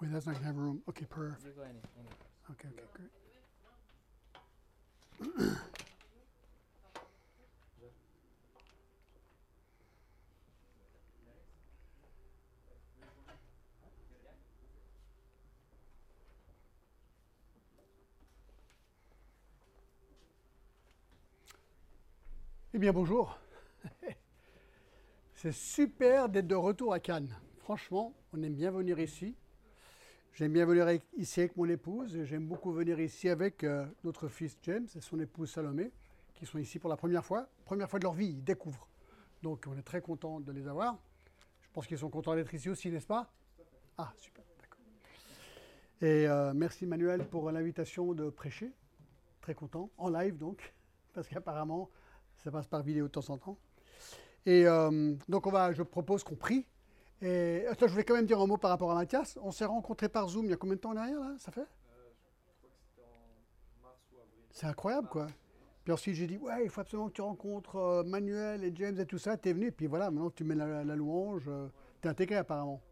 Wait, that's not gonna have room. Okay, perfect. You go any, any. Okay, okay, great. Eh bien, bonjour. C'est super d'être de retour à Cannes. Franchement, on aime bien venir ici. J'aime bien venir ici avec mon épouse j'aime beaucoup venir ici avec euh, notre fils James et son épouse Salomé, qui sont ici pour la première fois. Première fois de leur vie, ils découvrent. Donc on est très content de les avoir. Je pense qu'ils sont contents d'être ici aussi, n'est-ce pas? Ah, super, d'accord. Et euh, merci Manuel pour l'invitation de prêcher. Très content, en live donc, parce qu'apparemment ça passe par vidéo de temps en temps. Et euh, donc on va, je propose qu'on prie. Et attends, je voulais quand même dire un mot par rapport à Mathias. On s'est rencontrés par Zoom il y a combien de temps en arrière là Ça fait? C'est incroyable quoi. Puis ensuite j'ai dit ouais, il faut absolument que tu rencontres euh, Manuel et James et tout ça. T'es venu et puis voilà, maintenant tu mets la, la louange. euh, T'es intégré apparemment.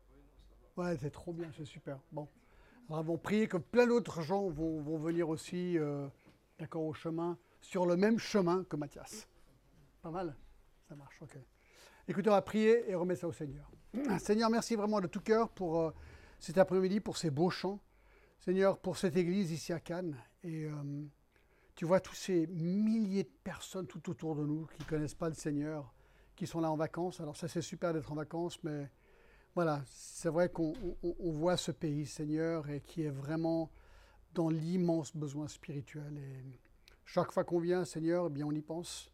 Ouais, c'est trop bien, c'est super. Bon, alors avons prié que plein d'autres gens vont, vont venir aussi, euh, d'accord, au chemin, sur le même chemin que Mathias. Pas mal? Ça marche, ok. Écoutez, on va prier et remettre ça au Seigneur. Seigneur, merci vraiment de tout cœur pour euh, cet après-midi, pour ces beaux chants. Seigneur, pour cette église ici à Cannes. Et euh, tu vois tous ces milliers de personnes tout autour de nous qui ne connaissent pas le Seigneur, qui sont là en vacances. Alors ça, c'est super d'être en vacances, mais voilà, c'est vrai qu'on on- on voit ce pays, Seigneur, et qui est vraiment dans l'immense besoin spirituel. Et chaque fois qu'on vient, Seigneur, eh bien, on y pense.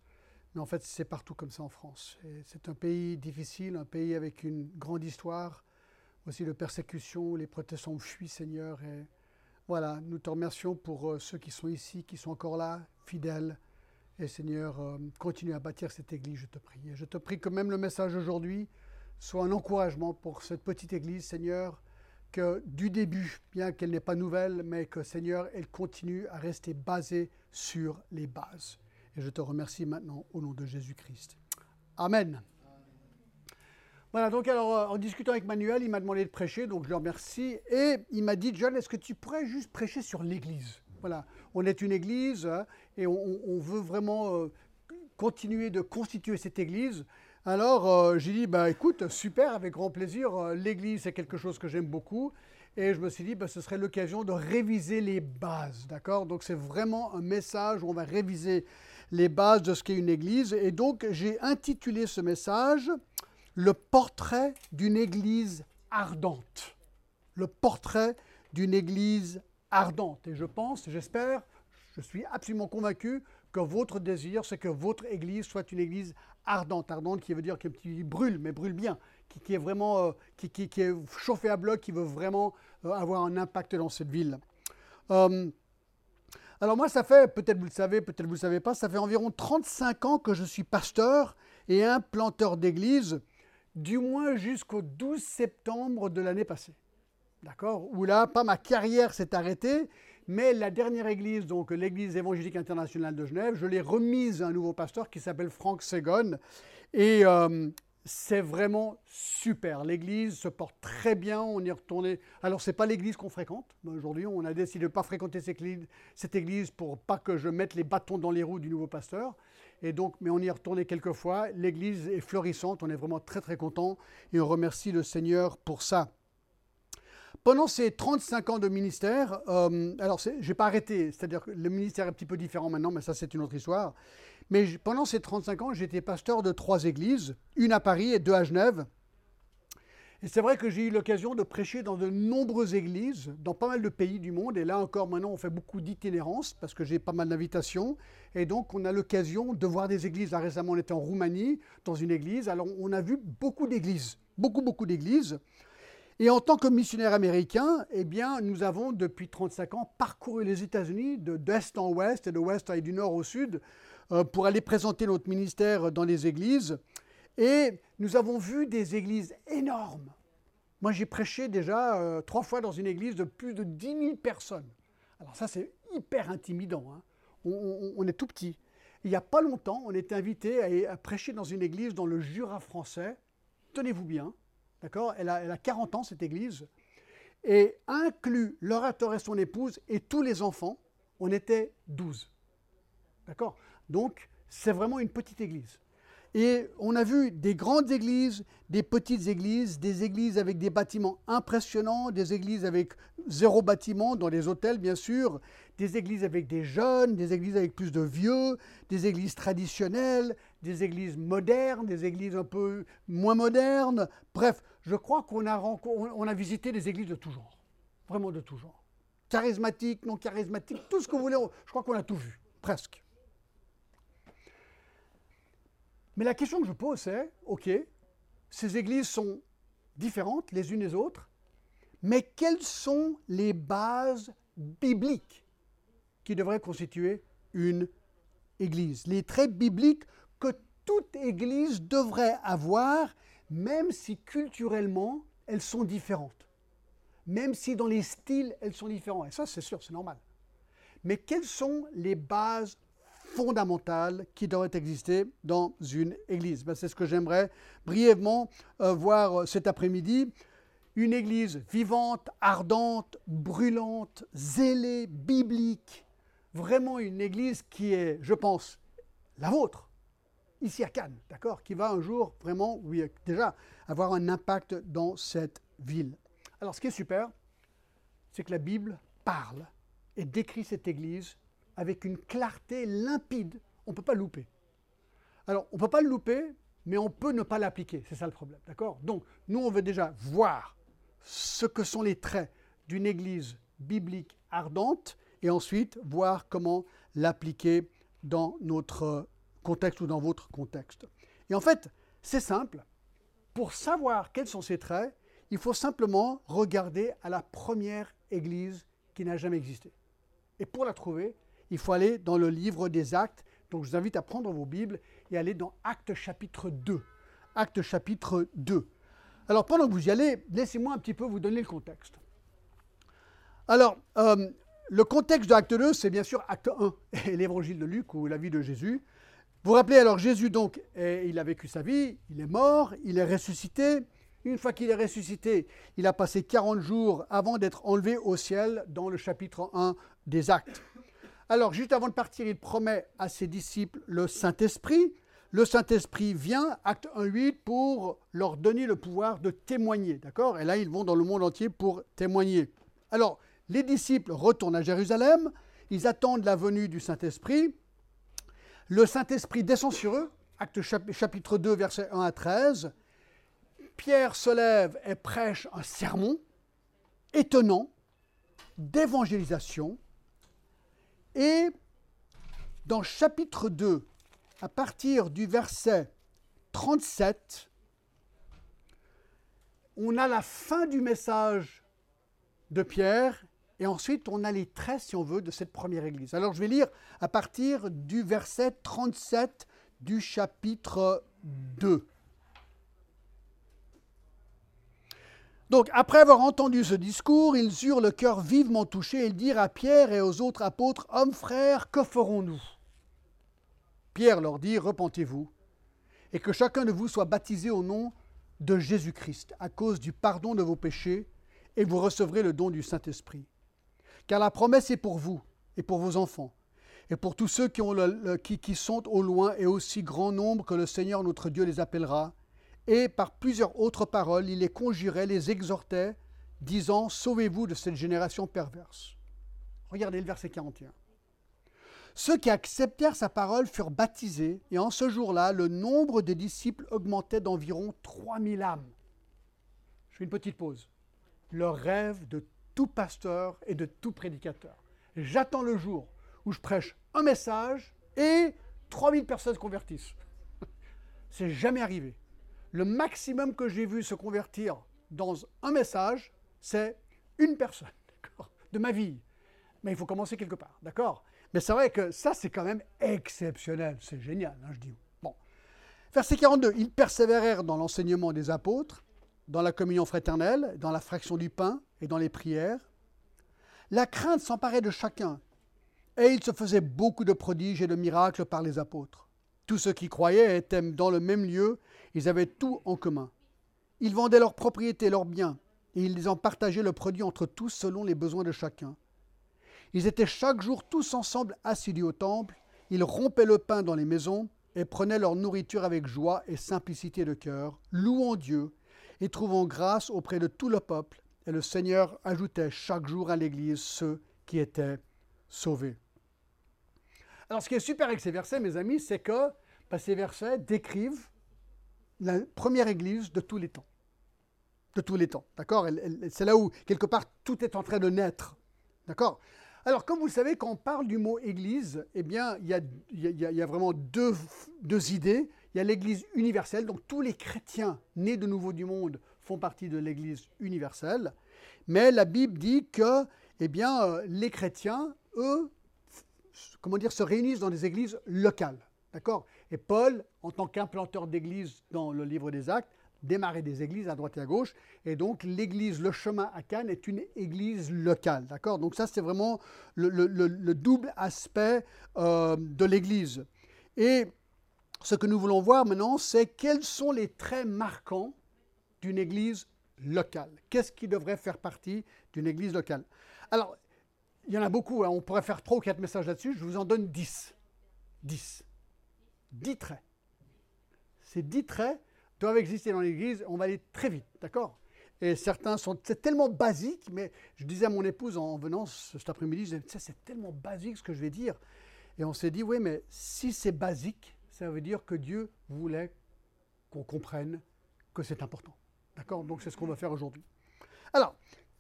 Mais en fait, c'est partout comme ça en France. C'est un pays difficile, un pays avec une grande histoire, aussi de persécution, les protestants fuient, Seigneur. Voilà, nous te remercions pour euh, ceux qui sont ici, qui sont encore là, fidèles. Et Seigneur, euh, continue à bâtir cette église, je te prie. Et je te prie que même le message aujourd'hui soit un encouragement pour cette petite église, Seigneur, que du début, bien qu'elle n'est pas nouvelle, mais que Seigneur, elle continue à rester basée sur les bases. Et je te remercie maintenant au nom de Jésus-Christ. Amen. Voilà, donc alors euh, en discutant avec Manuel, il m'a demandé de prêcher, donc je le remercie. Et il m'a dit, John, est-ce que tu pourrais juste prêcher sur l'Église? Voilà, on est une Église hein, et on, veut vraiment euh, continuer de constituer cette Église. Alors euh, j'ai dit, bah, écoute, super, avec grand plaisir, l'Église c'est quelque chose que j'aime beaucoup. Et je me suis dit, bah, ce serait l'occasion de réviser les bases, d'accord? Donc c'est vraiment un message où on va réviser les bases de ce qu'est une Église. Et donc j'ai intitulé ce message le portrait d'une Église ardente. Le portrait d'une Église ardente. Et je pense, j'espère, je suis absolument convaincu que votre désir, c'est que votre Église soit une Église ardente. Ardente qui veut dire qui brûle, mais brûle bien, qui, est vraiment, euh, qui est chauffée à bloc, qui veut vraiment euh, avoir un impact dans cette ville. Euh, alors moi, ça fait, peut-être vous le savez, peut-être vous ne le savez pas, ça fait environ 35 ans que je suis pasteur et implanteur d'église, du moins jusqu'au 12 septembre de l'année passée. D'accord? Où là, pas ma carrière s'est arrêtée, mais la dernière église, donc l'église évangélique internationale de Genève, je l'ai remise à un nouveau pasteur qui s'appelle Franck Segon. Et euh, c'est vraiment super. L'église se porte très bien. On y retourné. Alors, c'est pas l'église qu'on fréquente. Aujourd'hui, on a décidé de ne pas fréquenter cette église, cette église pour pas que je mette les bâtons dans les roues du nouveau pasteur. Et donc, mais on y est retourné quelques fois. L'église est florissante. On est vraiment très, très content. Et on remercie le Seigneur pour ça. Pendant ces 35 ans de ministère, euh, alors je n'ai pas arrêté, c'est-à-dire que le ministère est un petit peu différent maintenant, mais ça c'est une autre histoire. Mais pendant ces 35 ans, j'étais pasteur de trois églises, une à Paris et deux à Genève. Et c'est vrai que j'ai eu l'occasion de prêcher dans de nombreuses églises, dans pas mal de pays du monde. Et là encore, maintenant, on fait beaucoup d'itinérance parce que j'ai pas mal d'invitations. Et donc, on a l'occasion de voir des églises. Récemment, on était en Roumanie, dans une église. Alors, on a vu beaucoup d'églises, beaucoup, beaucoup d'églises. Et en tant que missionnaire américain, eh bien, nous avons depuis 35 ans parcouru les États-Unis de d'est en ouest et de ouest et du nord au sud pour aller présenter notre ministère dans les églises. Et nous avons vu des églises énormes. Moi, j'ai prêché déjà euh, trois fois dans une église de plus de 10 000 personnes. Alors ça, c'est hyper intimidant. hein. On, est tout petit. Il n'y a pas longtemps, on était invité à, prêcher dans une église dans le Jura français. Tenez-vous bien, d'accord? Elle a 40 ans, cette église. et inclut l'orateur et son épouse et tous les enfants, on était 12. D'accord? Donc, c'est vraiment une petite église. Et on a vu des grandes églises, des petites églises, des églises avec des bâtiments impressionnants, des églises avec zéro bâtiment, dans les hôtels bien sûr, des églises avec des jeunes, des églises avec plus de vieux, des églises traditionnelles, des églises modernes, des églises un peu moins modernes. Bref, je crois qu'on a, a visité des églises de tout genre, vraiment de tout genre. Charismatiques, non charismatiques, tout ce que vous voulez, je crois qu'on a tout vu, presque. Mais la question que je pose, c'est, OK, ces églises sont différentes les unes des autres, mais quelles sont les bases bibliques qui devraient constituer une église? Les traits bibliques que toute église devrait avoir, même si culturellement elles sont différentes, même si dans les styles elles sont différentes. Et ça, c'est sûr, c'est normal. Mais quelles sont les bases fondamentales qui devraient exister dans une église. Ben, c'est ce que j'aimerais brièvement euh, voir euh, cet après-midi. Une église vivante, ardente, brûlante, zélée, biblique. Vraiment une église qui est, je pense, la vôtre, ici à Cannes, d'accord Qui va un jour vraiment, oui, déjà, avoir un impact dans cette ville. Alors, ce qui est super, c'est que la Bible parle et décrit cette église avec une clarté limpide. On ne peut pas louper. Alors, on ne peut pas le louper, mais on peut ne pas l'appliquer. C'est ça le problème. D'accord? Donc, nous, on veut déjà voir ce que sont les traits d'une église biblique ardente et ensuite voir comment l'appliquer dans notre contexte ou dans votre contexte. Et en fait, c'est simple. Pour savoir quels sont ces traits, il faut simplement regarder à la première église qui n'a jamais existé. Et pour la trouver, il faut aller dans le livre des actes. Donc je vous invite à prendre vos Bibles et aller dans Actes chapitre 2. Actes chapitre 2. Alors pendant que vous y allez, laissez-moi un petit peu vous donner le contexte. Alors, euh, le contexte de Acte 2, c'est bien sûr Acte 1 et l'évangile de Luc ou la vie de Jésus. Vous vous rappelez alors Jésus, donc, il a vécu sa vie, il est mort, il est ressuscité. Une fois qu'il est ressuscité, il a passé 40 jours avant d'être enlevé au ciel dans le chapitre 1 des Actes. Alors, juste avant de partir, il promet à ses disciples le Saint-Esprit. Le Saint-Esprit vient, acte 1.8, pour leur donner le pouvoir de témoigner. D'accord? Et là, ils vont dans le monde entier pour témoigner. Alors, les disciples retournent à Jérusalem. Ils attendent la venue du Saint-Esprit. Le Saint-Esprit descend sur eux. Acte chapitre 2, versets 1 à 13. Pierre se lève et prêche un sermon étonnant d'évangélisation et dans chapitre 2, à partir du verset 37, on a la fin du message de Pierre et ensuite on a les traits, si on veut, de cette première église. Alors je vais lire à partir du verset 37 du chapitre 2. Donc, après avoir entendu ce discours, ils eurent le cœur vivement touché et dirent à Pierre et aux autres apôtres, Hommes frères, que ferons-nous? Pierre leur dit, Repentez-vous, et que chacun de vous soit baptisé au nom de Jésus-Christ, à cause du pardon de vos péchés, et vous recevrez le don du Saint-Esprit. Car la promesse est pour vous et pour vos enfants, et pour tous ceux qui, qui sont au loin et aussi grand nombre que le Seigneur notre Dieu les appellera et par plusieurs autres paroles, il les conjurait, les exhortait, disant Sauvez-vous de cette génération perverse. Regardez le verset 41. Ceux qui acceptèrent sa parole furent baptisés, et en ce jour-là, le nombre des disciples augmentait d'environ 3000 âmes. Je fais une petite pause. Le rêve de tout pasteur et de tout prédicateur. J'attends le jour où je prêche un message et 3000 personnes se convertissent. C'est jamais arrivé le maximum que j'ai vu se convertir dans un message, c'est une personne, de ma vie. Mais il faut commencer quelque part, d'accord Mais c'est vrai que ça, c'est quand même exceptionnel, c'est génial, hein, je dis. Bon. Verset 42, ils persévérèrent dans l'enseignement des apôtres, dans la communion fraternelle, dans la fraction du pain et dans les prières. La crainte s'emparait de chacun, et il se faisait beaucoup de prodiges et de miracles par les apôtres. Tous ceux qui croyaient étaient dans le même lieu ils avaient tout en commun. Ils vendaient leurs propriétés, leurs biens, et ils en partageaient le produit entre tous selon les besoins de chacun. Ils étaient chaque jour tous ensemble assidus au temple, ils rompaient le pain dans les maisons et prenaient leur nourriture avec joie et simplicité de cœur, louant Dieu et trouvant grâce auprès de tout le peuple. Et le Seigneur ajoutait chaque jour à l'Église ceux qui étaient sauvés. Alors ce qui est super avec ces versets, mes amis, c'est que ben, ces versets décrivent la première Église de tous les temps. De tous les temps, d'accord? C'est là où, quelque part, tout est en train de naître. D'accord? Alors, comme vous le savez, quand on parle du mot Église, eh bien, il y a, vraiment deux, deux, idées. Il y a l'Église universelle, donc tous les chrétiens nés de nouveau du monde font partie de l'Église universelle. Mais la Bible dit que, eh bien, euh, les chrétiens, eux, comment dire, se réunissent dans des églises locales. D'accord? Et Paul, en tant qu'implanteur d'églises dans le livre des Actes, démarrer des églises à droite et à gauche. Et donc, l'église Le Chemin à Cannes est une église locale. D'accord? Donc, ça, c'est vraiment le, double aspect euh, de l'église. Et ce que nous voulons voir maintenant, c'est quels sont les traits marquants d'une église locale. Qu'est-ce qui devrait faire partie d'une église locale? Alors, il y en a beaucoup. Hein. On pourrait faire trois ou quatre messages là-dessus. Je vous en donne dix. Dix. Dix traits. Ces dix traits doivent exister dans l'Église, on va aller très vite, d'accord? Et certains sont tellement basiques, mais je disais à mon épouse en venant cet après-midi, c'est tellement basique ce que je vais dire. Et on s'est dit, oui, mais si c'est basique, ça veut dire que Dieu voulait qu'on comprenne que c'est important. D'accord? Donc c'est ce qu'on va faire aujourd'hui. Alors,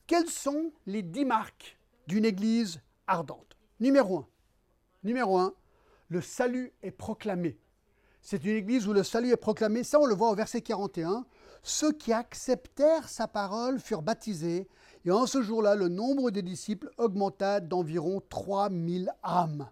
quelles sont les dix marques d'une Église ardente? Numéro un. Numéro un, le salut est proclamé. C'est une église où le salut est proclamé. Ça, on le voit au verset 41. Ceux qui acceptèrent sa parole furent baptisés. Et en ce jour-là, le nombre des disciples augmenta d'environ 3000 âmes.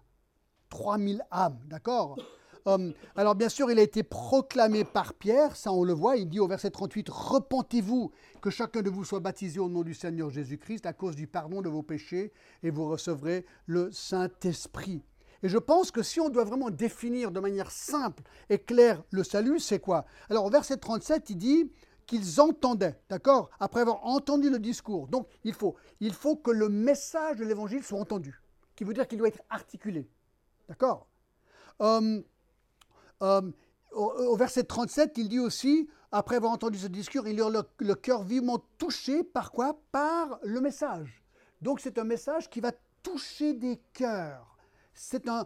3000 âmes, d'accord? Hum, alors bien sûr, il a été proclamé par Pierre, ça on le voit, il dit au verset 38, Repentez-vous, que chacun de vous soit baptisé au nom du Seigneur Jésus-Christ à cause du pardon de vos péchés, et vous recevrez le Saint-Esprit. Et je pense que si on doit vraiment définir de manière simple et claire le salut, c'est quoi? Alors au verset 37, il dit qu'ils entendaient, d'accord? Après avoir entendu le discours. Donc il faut, il faut que le message de l'évangile soit entendu, qui veut dire qu'il doit être articulé. D'accord? Hum, hum, au, verset 37, il dit aussi, après avoir entendu ce discours, il a le, le cœur vivement touché par quoi? Par le message. Donc c'est un message qui va toucher des cœurs c'est un,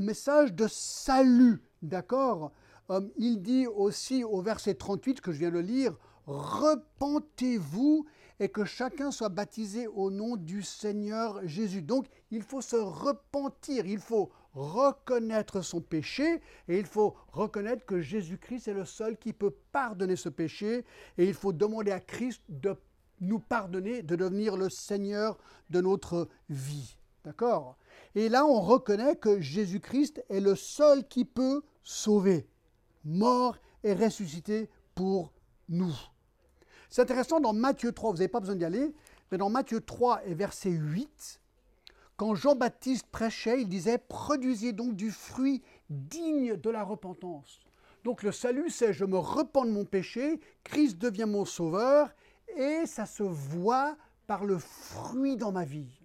message de salut, d'accord? Euh, Il dit aussi au verset 38 que je viens de lire, repentez-vous et que chacun soit baptisé au nom du Seigneur Jésus. Donc il faut se repentir, il faut reconnaître son péché et il faut reconnaître que Jésus-Christ est le seul qui peut pardonner ce péché et il faut demander à Christ de nous pardonner, de devenir le Seigneur de notre vie. D'accord? Et là, on reconnaît que Jésus-Christ est le seul qui peut sauver, mort et ressuscité pour nous. C'est intéressant dans Matthieu 3, vous n'avez pas besoin d'y aller, mais dans Matthieu 3 et verset 8, quand Jean-Baptiste prêchait, il disait Produisez donc du fruit digne de la repentance. Donc le salut, c'est je me repens de mon péché, Christ devient mon sauveur, et ça se voit par le fruit dans ma vie.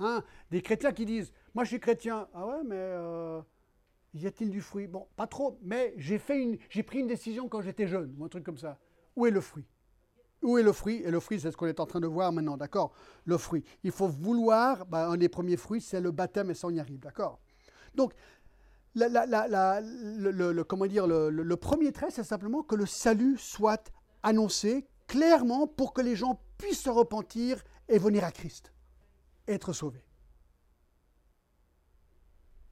Hein, des chrétiens qui disent Moi je suis chrétien. Ah ouais, mais euh, y a-t-il du fruit? Bon, pas trop, mais j'ai, pris une décision quand j'étais jeune, ou un truc comme ça. Où est le fruit? Où est le fruit? Et le fruit, c'est ce qu'on est en train de voir maintenant, d'accord? Le fruit. Il faut vouloir, bah, un des premiers fruits, c'est le baptême, et ça on y arrive, d'accord Donc, le, comment dire, le premier trait, c'est simplement que le salut soit annoncé clairement pour que les gens puissent se repentir et venir à Christ être sauvés.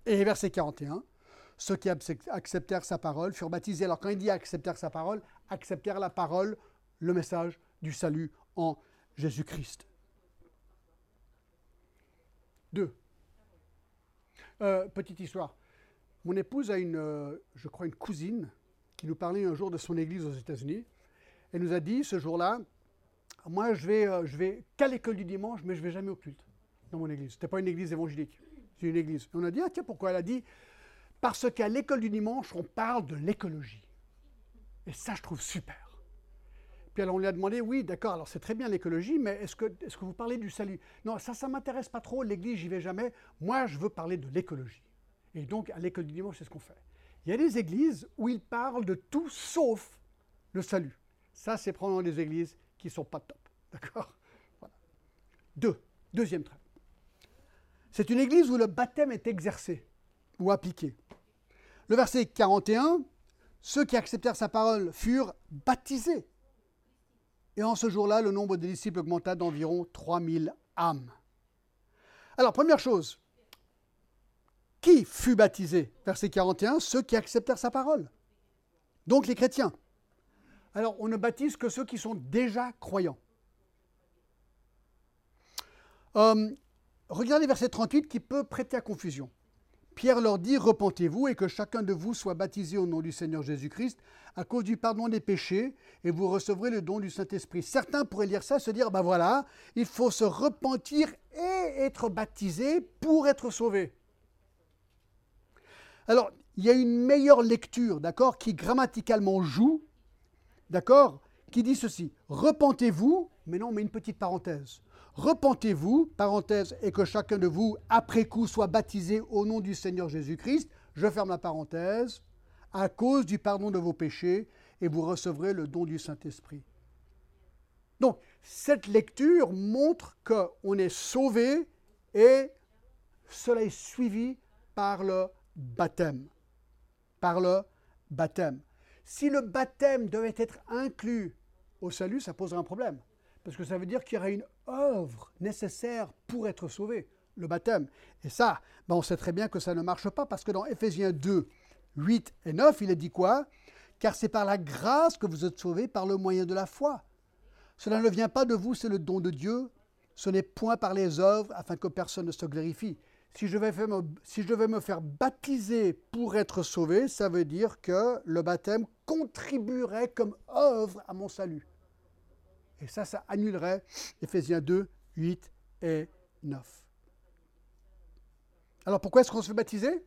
Et verset 41, ceux qui acceptèrent sa parole furent baptisés. Alors quand il dit acceptèrent sa parole, acceptèrent la parole, le message du salut en Jésus-Christ. Deux. Euh, petite histoire. Mon épouse a une, euh, je crois, une cousine qui nous parlait un jour de son église aux États-Unis. Elle nous a dit ce jour-là, moi je vais, euh, je vais qu'à l'école du dimanche, mais je ne vais jamais au culte dans mon église. Ce n'était pas une église évangélique, c'est une église. On a dit, ah tiens, pourquoi Elle a dit, parce qu'à l'école du dimanche, on parle de l'écologie. Et ça, je trouve super. Puis alors on lui a demandé, oui, d'accord, alors c'est très bien l'écologie, mais est-ce que, est que vous parlez du salut? Non, ça, ça ne m'intéresse pas trop, l'église, j'y vais jamais. Moi, je veux parler de l'écologie. Et donc, à l'école du dimanche, c'est ce qu'on fait. Il y a des églises où ils parlent de tout sauf le salut. Ça, c'est probablement des églises qui ne sont pas top. D'accord? Voilà. Deux. Deuxième trait. C'est une église où le baptême est exercé ou appliqué. Le verset 41, ceux qui acceptèrent sa parole furent baptisés. Et en ce jour-là, le nombre des disciples augmenta d'environ 3000 âmes. Alors, première chose, qui fut baptisé? Verset 41, ceux qui acceptèrent sa parole. Donc les chrétiens. Alors, on ne baptise que ceux qui sont déjà croyants. Euh, regardez verset 38 qui peut prêter à confusion. Pierre leur dit, repentez-vous et que chacun de vous soit baptisé au nom du Seigneur Jésus-Christ à cause du pardon des péchés et vous recevrez le don du Saint-Esprit. Certains pourraient lire ça, se dire, ben voilà, il faut se repentir et être baptisé pour être sauvé. Alors, il y a une meilleure lecture, d'accord, qui grammaticalement joue, d'accord, qui dit ceci, repentez-vous, mais non, mais une petite parenthèse. Repentez-vous, parenthèse, et que chacun de vous, après coup, soit baptisé au nom du Seigneur Jésus-Christ, je ferme la parenthèse, à cause du pardon de vos péchés, et vous recevrez le don du Saint-Esprit. Donc, cette lecture montre qu'on est sauvé et cela est suivi par le baptême. Par le baptême. Si le baptême devait être inclus au salut, ça poserait un problème. Parce que ça veut dire qu'il y aurait une œuvre nécessaire pour être sauvé, le baptême. Et ça, ben on sait très bien que ça ne marche pas parce que dans Ephésiens 2, 8 et 9, il est dit quoi? Car c'est par la grâce que vous êtes sauvés par le moyen de la foi. Cela ne vient pas de vous, c'est le don de Dieu. Ce n'est point par les œuvres afin que personne ne se glorifie. Si je, vais me, si je devais me faire baptiser pour être sauvé, ça veut dire que le baptême contribuerait comme œuvre à mon salut. Et ça, ça annulerait Ephésiens 2, 8 et 9. Alors pourquoi est-ce qu'on se fait baptiser?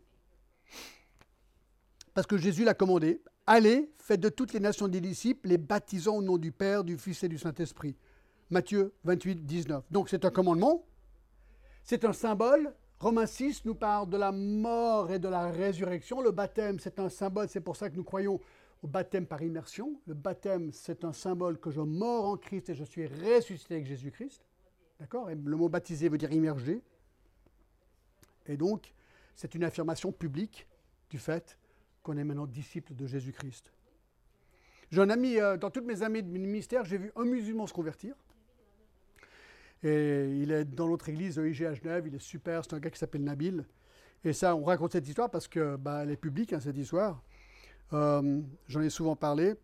Parce que Jésus l'a commandé. Allez, faites de toutes les nations des disciples, les baptisant au nom du Père, du Fils et du Saint-Esprit. Matthieu 28, 19. Donc c'est un commandement, c'est un symbole. Romains 6 nous parle de la mort et de la résurrection. Le baptême, c'est un symbole, c'est pour ça que nous croyons au baptême par immersion. Le baptême, c'est un symbole que je mors en Christ et je suis ressuscité avec Jésus-Christ. D'accord? Et le mot baptisé veut dire immergé. Et donc, c'est une affirmation publique du fait qu'on est maintenant disciple de Jésus-Christ. J'ai un ami, euh, dans toutes mes années de ministère, j'ai vu un musulman se convertir. Et il est dans notre église EIG à Genève, il est super, c'est un gars qui s'appelle Nabil. Et ça, on raconte cette histoire parce que bah, est publique, hein, cette histoire. Euh, j'en ai souvent parlé.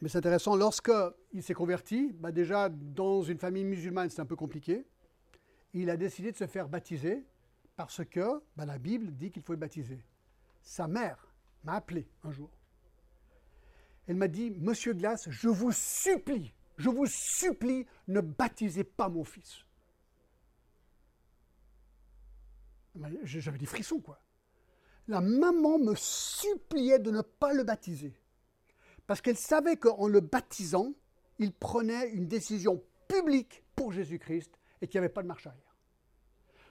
Mais c'est intéressant, lorsqu'il s'est converti, bah déjà dans une famille musulmane, c'est un peu compliqué. Il a décidé de se faire baptiser parce que bah, la Bible dit qu'il faut être baptisé. Sa mère m'a appelé un jour. Elle m'a dit, Monsieur Glass, je vous supplie, je vous supplie, ne baptisez pas mon fils. J'avais des frissons, quoi la maman me suppliait de ne pas le baptiser. Parce qu'elle savait qu'en le baptisant, il prenait une décision publique pour Jésus-Christ et qu'il n'y avait pas de marche arrière.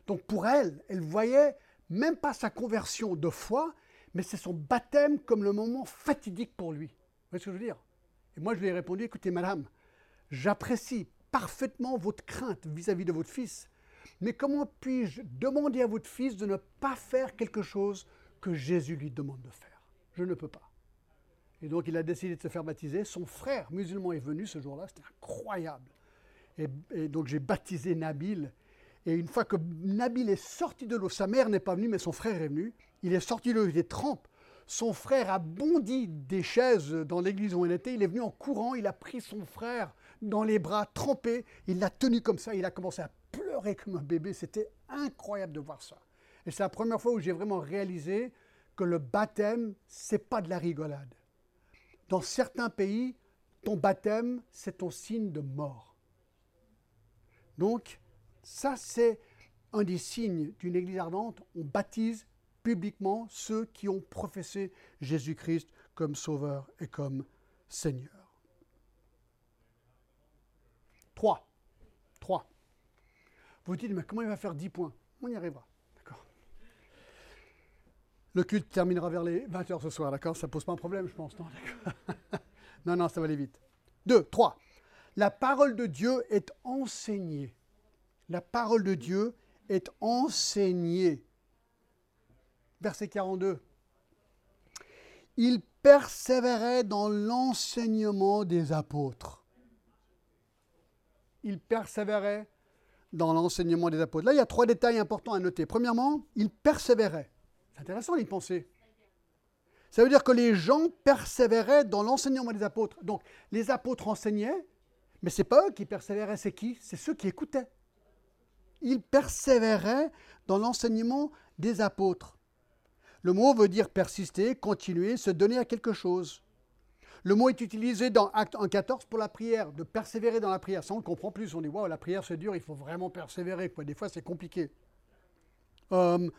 Donc pour elle, elle voyait même pas sa conversion de foi, mais c'est son baptême comme le moment fatidique pour lui. Vous voyez ce que je veux dire? Et moi, je lui ai répondu, écoutez, madame, j'apprécie parfaitement votre crainte vis-à-vis -vis de votre fils, mais comment puis-je demander à votre fils de ne pas faire quelque chose que Jésus lui demande de faire. Je ne peux pas. Et donc il a décidé de se faire baptiser. Son frère musulman est venu ce jour-là, c'était incroyable. Et, donc j'ai baptisé Nabil. Et une fois que Nabil est sorti de l'eau, sa mère n'est pas venue, mais son frère est venu. Il est sorti de l'eau, il est trempe. Son frère a bondi des chaises dans l'église où on était. Il est venu en courant, il a pris son frère dans les bras, trempé. Il l'a tenu comme ça, il a commencé à pleurer comme un bébé. C'était incroyable de voir ça. Et c'est la première fois où j'ai vraiment réalisé que le baptême, c'est pas de la rigolade. Dans certains pays, ton baptême, c'est ton signe de mort. Donc, ça, c'est un des signes d'une église ardente. On baptise publiquement ceux qui ont professé Jésus-Christ comme Sauveur et comme Seigneur. 3. 3. Vous dites, mais comment il va faire 10 points? On y arrivera. Le culte terminera vers les 20h ce soir, d'accord? Ça ne pose pas un problème, je pense. Non, non, non, ça va aller vite. 2. 3. La parole de Dieu est enseignée. La parole de Dieu est enseignée. Verset 42. Il persévérait dans l'enseignement des apôtres. Il persévérait dans l'enseignement des apôtres. Là, il y a trois détails importants à noter. Premièrement, il persévérait. C'est intéressant d'y penser. Ça veut dire que les gens persévéraient dans l'enseignement des apôtres. Donc, les apôtres enseignaient, mais ce n'est pas eux qui persévéraient, c'est qui? C'est ceux qui écoutaient. Ils persévéraient dans l'enseignement des apôtres. Le mot veut dire persister, continuer, se donner à quelque chose. Le mot est utilisé dans Acte 1.14 pour la prière, de persévérer dans la prière. Ça, on le comprend plus. On dit, waouh, la prière, c'est dur, il faut vraiment persévérer. Quoi. Des fois, c'est compliqué. Euh,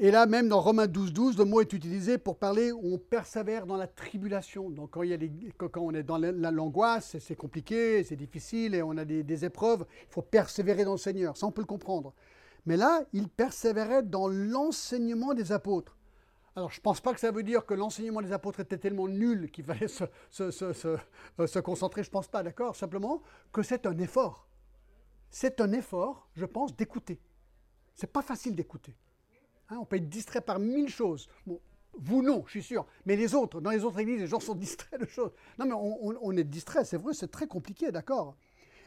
et là, même dans Romains 12, 12, le mot est utilisé pour parler où on persévère dans la tribulation. Donc, quand, on est dans l'angoisse, c'est compliqué, c'est difficile et on a des, épreuves, il faut persévérer dans le Seigneur. Ça, on peut le comprendre. Mais là, il persévérait dans l'enseignement des apôtres. Alors, je ne pense pas que ça veut dire que l'enseignement des apôtres était tellement nul qu'il fallait se, euh, concentrer, je ne pense pas, d'accord? Simplement que c'est un effort. C'est un effort, je pense, d'écouter. C'est pas facile d'écouter. Hein, on peut être distrait par mille choses. vous non, je suis sûr. Mais les autres, dans les autres églises, les gens sont distraits de choses. Non, mais on, est distrait, c'est vrai, c'est très compliqué, d'accord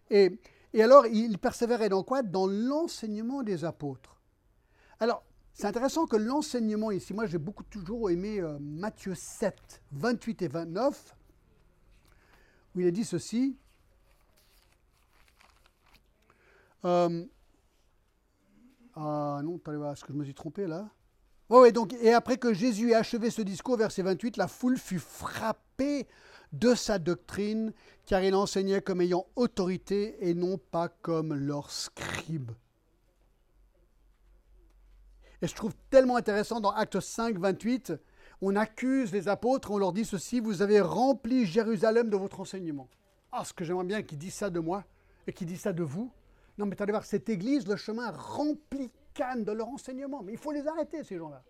et, alors, il persévérait dans quoi? Dans l'enseignement des apôtres. Alors, c'est intéressant que l'enseignement ici, moi j'ai beaucoup toujours aimé euh, Matthieu 7, 28 et 29, où il est dit ceci. Euh, ah non, est-ce que je me suis trompé là? Oui, donc, et après que Jésus ait achevé ce discours, verset 28, la foule fut frappée de sa doctrine, car il enseignait comme ayant autorité et non pas comme leur scribe. Et je trouve tellement intéressant dans Acte 5, 28, on accuse les apôtres, on leur dit ceci, vous avez rempli Jérusalem de votre enseignement. Ah, ce que j'aimerais bien qu'ils disent ça de moi et qu'ils disent ça de vous. Non, mais allez voir, cette église, le chemin rempli Cannes de leur enseignement. Mais il faut les arrêter, ces gens-là.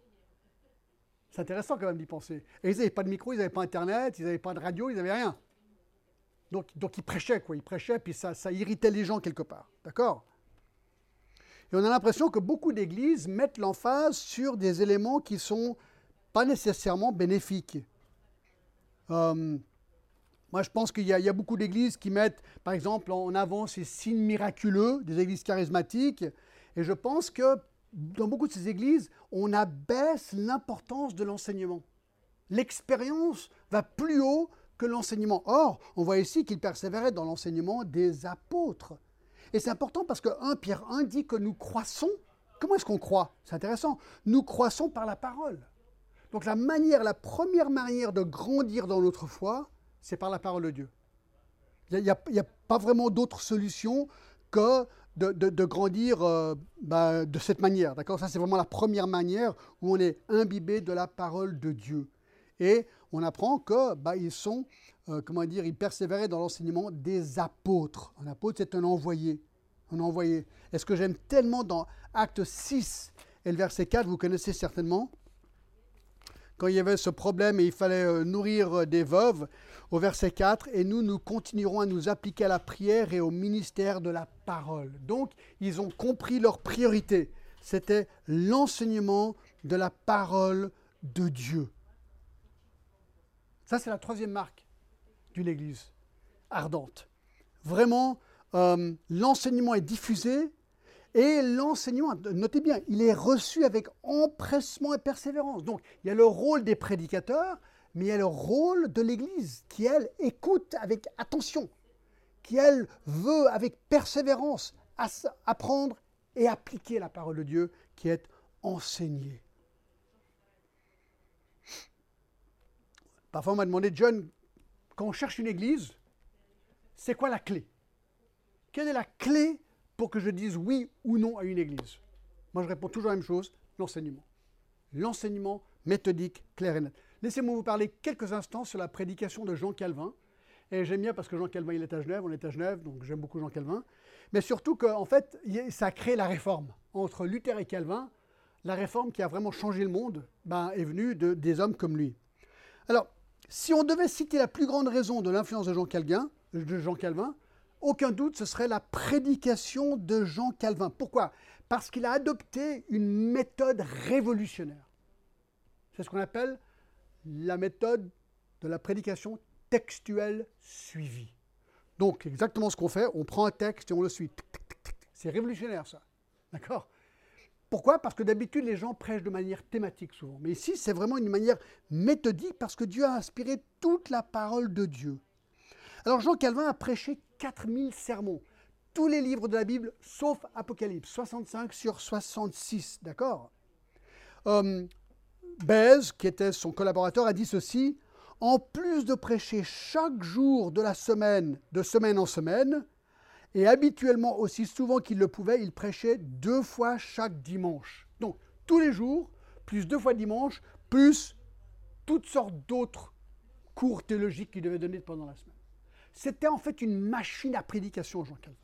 C'est intéressant quand même d'y penser. Et ils n'avaient pas de micro, ils n'avaient pas Internet, ils n'avaient pas de radio, ils n'avaient rien. Donc, donc ils prêchaient, quoi. Ils prêchaient, puis ça, ça irritait les gens quelque part. D'accord? Et on a l'impression que beaucoup d'églises mettent l'emphase sur des éléments qui ne sont pas nécessairement bénéfiques. Euh, moi, je pense qu'il y, a beaucoup d'églises qui mettent, par exemple, en avant ces signes miraculeux des églises charismatiques. Et je pense que dans beaucoup de ces églises, on abaisse l'importance de l'enseignement. L'expérience va plus haut que l'enseignement. Or, on voit ici qu'il persévérait dans l'enseignement des apôtres. Et c'est important parce que 1 Pierre 1 dit que nous croissons. Comment est-ce qu'on croit? C'est intéressant. Nous croissons par la parole. Donc la manière, la première manière de grandir dans notre foi, c'est par la parole de Dieu. Il n'y a, pas vraiment d'autre solution que de, grandir euh, bah, de cette manière. D'accord? Ça, c'est vraiment la première manière où on est imbibé de la parole de Dieu. Et on apprend que bah, ils sont euh, comment dire, il persévérait dans l'enseignement des apôtres. Un apôtre, c'est un envoyé. Un envoyé. est ce que j'aime tellement dans Acte 6 et le verset 4, vous connaissez certainement, quand il y avait ce problème et il fallait euh, nourrir des veuves, au verset 4, et nous, nous continuerons à nous appliquer à la prière et au ministère de la parole. Donc, ils ont compris leur priorité. C'était l'enseignement de la parole de Dieu. Ça, c'est la troisième marque d'une église ardente. Vraiment, euh, l'enseignement est diffusé et l'enseignement, notez bien, il est reçu avec empressement et persévérance. Donc, il y a le rôle des prédicateurs, mais il y a le rôle de l'Église qui, elle, écoute avec attention, qui, elle, veut avec persévérance apprendre et appliquer la parole de Dieu qui est enseignée. Parfois, on m'a demandé, John, quand on cherche une église, c'est quoi la clé? Quelle est la clé pour que je dise oui ou non à une église? Moi, je réponds toujours la même chose, l'enseignement. L'enseignement méthodique, clair et net. Laissez-moi vous parler quelques instants sur la prédication de Jean Calvin. Et j'aime bien parce que Jean Calvin, il est à Genève, on est à Genève, donc j'aime beaucoup Jean Calvin. Mais surtout qu'en fait, ça a créé la réforme. Entre Luther et Calvin, la réforme qui a vraiment changé le monde ben, est venue de, des hommes comme lui. Alors, si on devait citer la plus grande raison de l'influence de Jean Calvin, de Jean Calvin, aucun doute, ce serait la prédication de Jean Calvin. Pourquoi? Parce qu'il a adopté une méthode révolutionnaire. C'est ce qu'on appelle la méthode de la prédication textuelle suivie. Donc, exactement ce qu'on fait, on prend un texte et on le suit. C'est révolutionnaire, ça. D'accord? Pourquoi? Parce que d'habitude, les gens prêchent de manière thématique souvent. Mais ici, c'est vraiment une manière méthodique parce que Dieu a inspiré toute la parole de Dieu. Alors, Jean Calvin a prêché 4000 sermons. Tous les livres de la Bible, sauf Apocalypse, 65 sur 66. D'accord? Euh, Bez, qui était son collaborateur, a dit ceci en plus de prêcher chaque jour de la semaine, de semaine en semaine, et habituellement aussi souvent qu'il le pouvait, il prêchait deux fois chaque dimanche. Donc tous les jours, plus deux fois dimanche, plus toutes sortes d'autres cours théologiques qu'il devait donner pendant la semaine. C'était en fait une machine à prédication, Jean Calvin.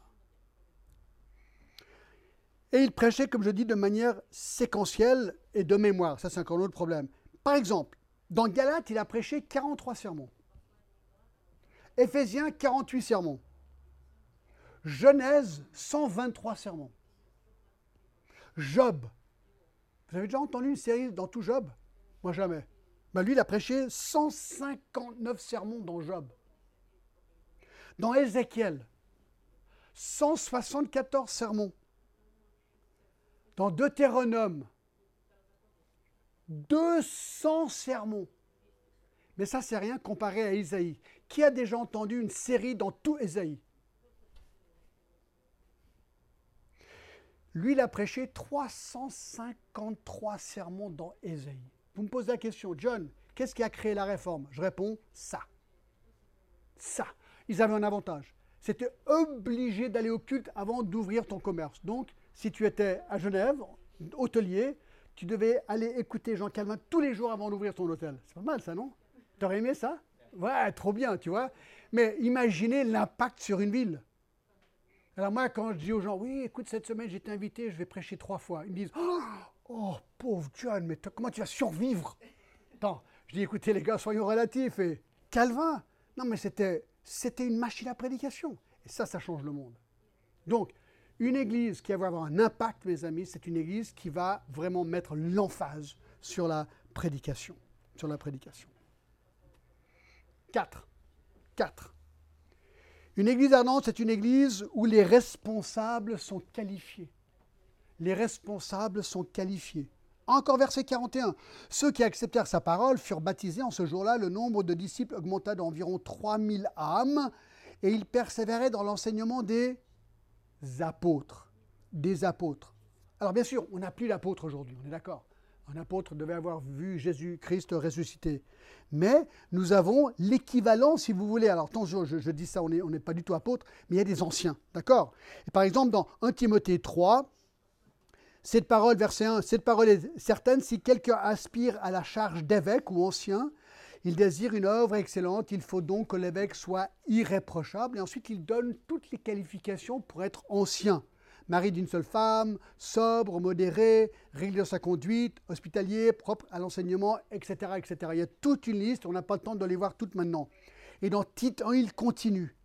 Et il prêchait, comme je dis, de manière séquentielle et de mémoire. Ça, c'est encore un autre problème. Par exemple, dans Galate, il a prêché 43 sermons. Éphésiens, 48 sermons. Genèse, 123 sermons. Job. Vous avez déjà entendu une série dans tout Job? Moi, jamais. Ben, lui, il a prêché 159 sermons dans Job. Dans Ézéchiel, 174 sermons. Dans Deutéronome, 200 sermons. Mais ça, c'est rien comparé à Isaïe. Qui a déjà entendu une série dans tout Isaïe Lui, il a prêché 353 sermons dans Isaïe. Vous me posez la question, John, qu'est-ce qui a créé la réforme? Je réponds, ça. Ça. Ils avaient un avantage. C'était obligé d'aller au culte avant d'ouvrir ton commerce. Donc, si tu étais à Genève, hôtelier, tu devais aller écouter Jean Calvin tous les jours avant d'ouvrir ton hôtel. C'est pas mal ça, non? T'aurais aimé ça? Ouais, trop bien, tu vois. Mais imaginez l'impact sur une ville. Alors moi, quand je dis aux gens, oui, écoute, cette semaine, été invité, je vais prêcher trois fois, ils me disent, oh, oh pauvre John, mais comment tu vas survivre? Attends, je dis, écoutez les gars, soyons relatifs. Et Calvin, non mais c'était, c'était une machine à prédication. Et ça, ça change le monde. Donc, une église qui va avoir un impact, mes amis, c'est une église qui va vraiment mettre l'emphase sur la prédication. Sur la prédication. 4. 4. Une église ardente, c'est une église où les responsables sont qualifiés. Les responsables sont qualifiés. Encore verset 41. Ceux qui acceptèrent sa parole furent baptisés en ce jour-là. Le nombre de disciples augmenta d'environ 3000 âmes et ils persévéraient dans l'enseignement des apôtres. Des apôtres. Alors bien sûr, on n'a plus d'apôtres aujourd'hui, on est d'accord. Un apôtre devait avoir vu Jésus-Christ ressuscité. Mais nous avons l'équivalent, si vous voulez. Alors attention, je, dis ça, on n'est pas du tout apôtre, mais il y a des anciens. D'accord? Par exemple, dans 1 Timothée 3, cette parole, verset 1, cette parole est certaine, si quelqu'un aspire à la charge d'évêque ou ancien, il désire une œuvre excellente, il faut donc que l'évêque soit irréprochable. Et ensuite, il donne toutes les qualifications pour être ancien. Mari d'une seule femme, sobre, modéré, règle de sa conduite, hospitalier, propre à l'enseignement, etc., etc. Il y a toute une liste, on n'a pas le temps de les voir toutes maintenant. Et dans Tite 1, il continue.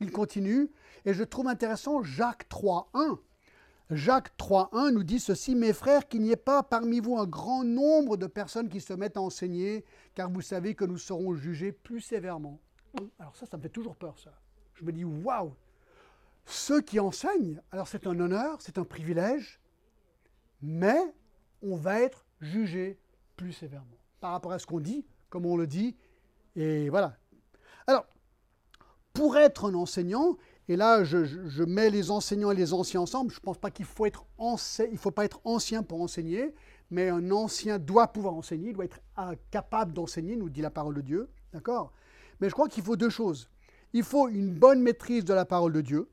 Il continue, et je trouve intéressant Jacques 3.1. Jacques 3.1 nous dit ceci, mes frères, qu'il n'y ait pas parmi vous un grand nombre de personnes qui se mettent à enseigner, car vous savez que nous serons jugés plus sévèrement. Alors ça, ça me fait toujours peur, ça. Je me dis, waouh Ceux qui enseignent, alors c'est un honneur, c'est un privilège, mais on va être jugé plus sévèrement par rapport à ce qu'on dit, comme on le dit, et voilà. Alors, pour être un enseignant, et là, je, mets les enseignants et les anciens ensemble. Je ne pense pas qu'il faut être il faut pas être ancien pour enseigner, mais un ancien doit pouvoir enseigner, il doit être euh, capable d'enseigner, nous dit la parole de Dieu, d'accord? Mais je crois qu'il faut deux choses. Il faut une bonne maîtrise de la parole de Dieu.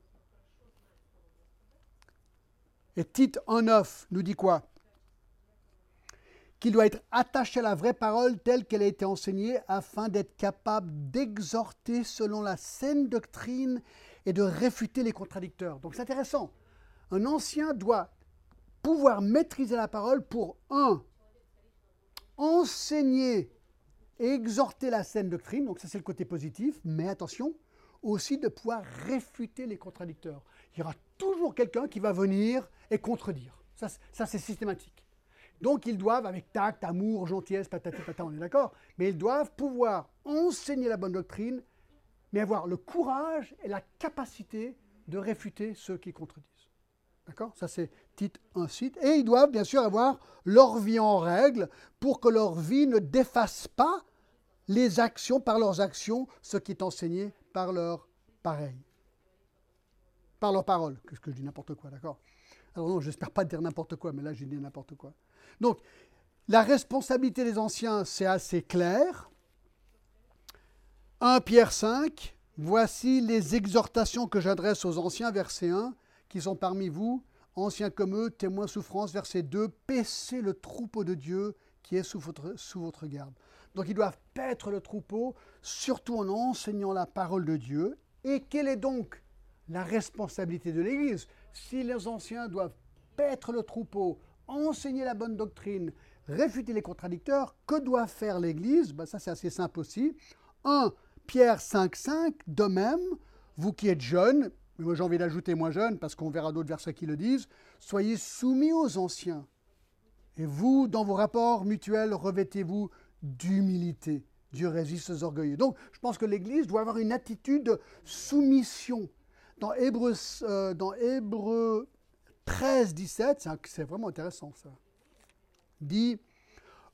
Et Tite 1.9 nous dit quoi? Qu'il doit être attaché à la vraie parole telle qu'elle a été enseignée afin d'être capable d'exhorter selon la saine doctrine et de réfuter les contradicteurs. Donc c'est intéressant. Un ancien doit pouvoir maîtriser la parole pour, un, enseigner et exhorter la saine doctrine, donc ça c'est le côté positif, mais attention, aussi de pouvoir réfuter les contradicteurs. Il y aura toujours quelqu'un qui va venir et contredire. Ça, c'est systématique. Donc ils doivent, avec tact, amour, gentillesse, patati patata, on est d'accord, mais ils doivent pouvoir enseigner la bonne doctrine, mais avoir le courage et la capacité de réfuter ceux qui contredisent. D'accord? Ça c'est titre 1 site. Et ils doivent bien sûr avoir leur vie en règle pour que leur vie ne défasse pas les actions, par leurs actions, ce qui est enseigné par leur pareil. Par leurs paroles. Qu'est-ce que je dis n'importe quoi, d'accord? Alors non, j'espère pas dire n'importe quoi, mais là j'ai dit n'importe quoi. Donc, la responsabilité des anciens, c'est assez clair. 1 Pierre 5, voici les exhortations que j'adresse aux anciens, verset 1, qui sont parmi vous, anciens comme eux, témoins souffrance, verset 2, paissez le troupeau de Dieu qui est sous votre, sous votre garde. Donc ils doivent paître le troupeau, surtout en enseignant la parole de Dieu. Et quelle est donc la responsabilité de l'Église? Si les anciens doivent paître le troupeau, enseigner la bonne doctrine, réfuter les contradicteurs, que doit faire l'Église? Ben Ça, c'est assez simple aussi. 1 Pierre 5,5, de même, vous qui êtes jeunes, mais moi j'ai envie d'ajouter moins jeunes, parce qu'on verra d'autres versets qui le disent, soyez soumis aux anciens. Et vous, dans vos rapports mutuels, revêtez-vous d'humilité. Dieu résiste aux orgueilleux. Donc, je pense que l'Église doit avoir une attitude de soumission. Dans Hébreu, euh, dans Hébreu 13, 17, c'est vraiment intéressant ça, dit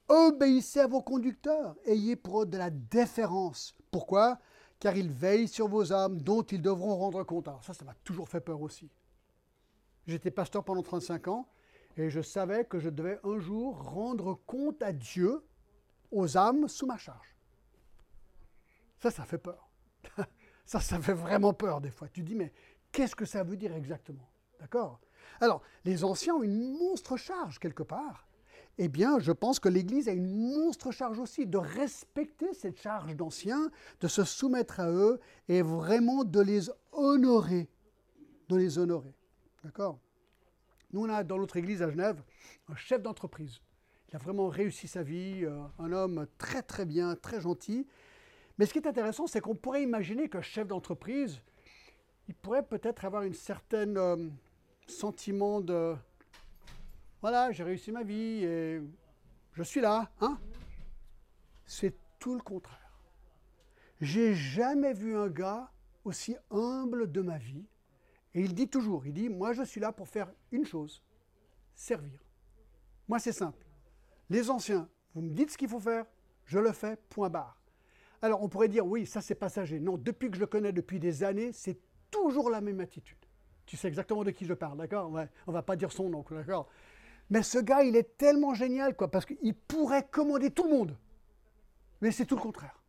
Obéissez à vos conducteurs, ayez pour eux de la déférence. Pourquoi? Car ils veillent sur vos âmes dont ils devront rendre compte. Alors ça, ça m'a toujours fait peur aussi. J'étais pasteur pendant 35 ans et je savais que je devais un jour rendre compte à Dieu aux âmes sous ma charge. Ça, ça fait peur. ça, ça fait vraiment peur des fois. Tu dis, mais qu'est-ce que ça veut dire exactement? D'accord? Alors, les anciens ont une monstre charge quelque part. Eh bien, je pense que l'Église a une monstre charge aussi de respecter cette charge d'anciens, de se soumettre à eux et vraiment de les honorer. De les honorer. D'accord? Nous, on a dans notre Église à Genève un chef d'entreprise. Il a vraiment réussi sa vie, euh, un homme très très bien, très gentil. Mais ce qui est intéressant, c'est qu'on pourrait imaginer qu'un chef d'entreprise, il pourrait peut-être avoir une certaine euh, sentiment de voilà, j'ai réussi ma vie et je suis là, hein C'est tout le contraire. J'ai jamais vu un gars aussi humble de ma vie. Et il dit toujours, il dit, moi je suis là pour faire une chose, servir. Moi c'est simple. Les anciens, vous me dites ce qu'il faut faire, je le fais, point barre. Alors on pourrait dire, oui, ça c'est passager. Non, depuis que je le connais depuis des années, c'est toujours la même attitude. Tu sais exactement de qui je parle, d'accord? On va pas dire son nom, d'accord? Mais ce gars, il est tellement génial, quoi, parce qu'il pourrait commander tout le monde. Mais c'est tout le contraire.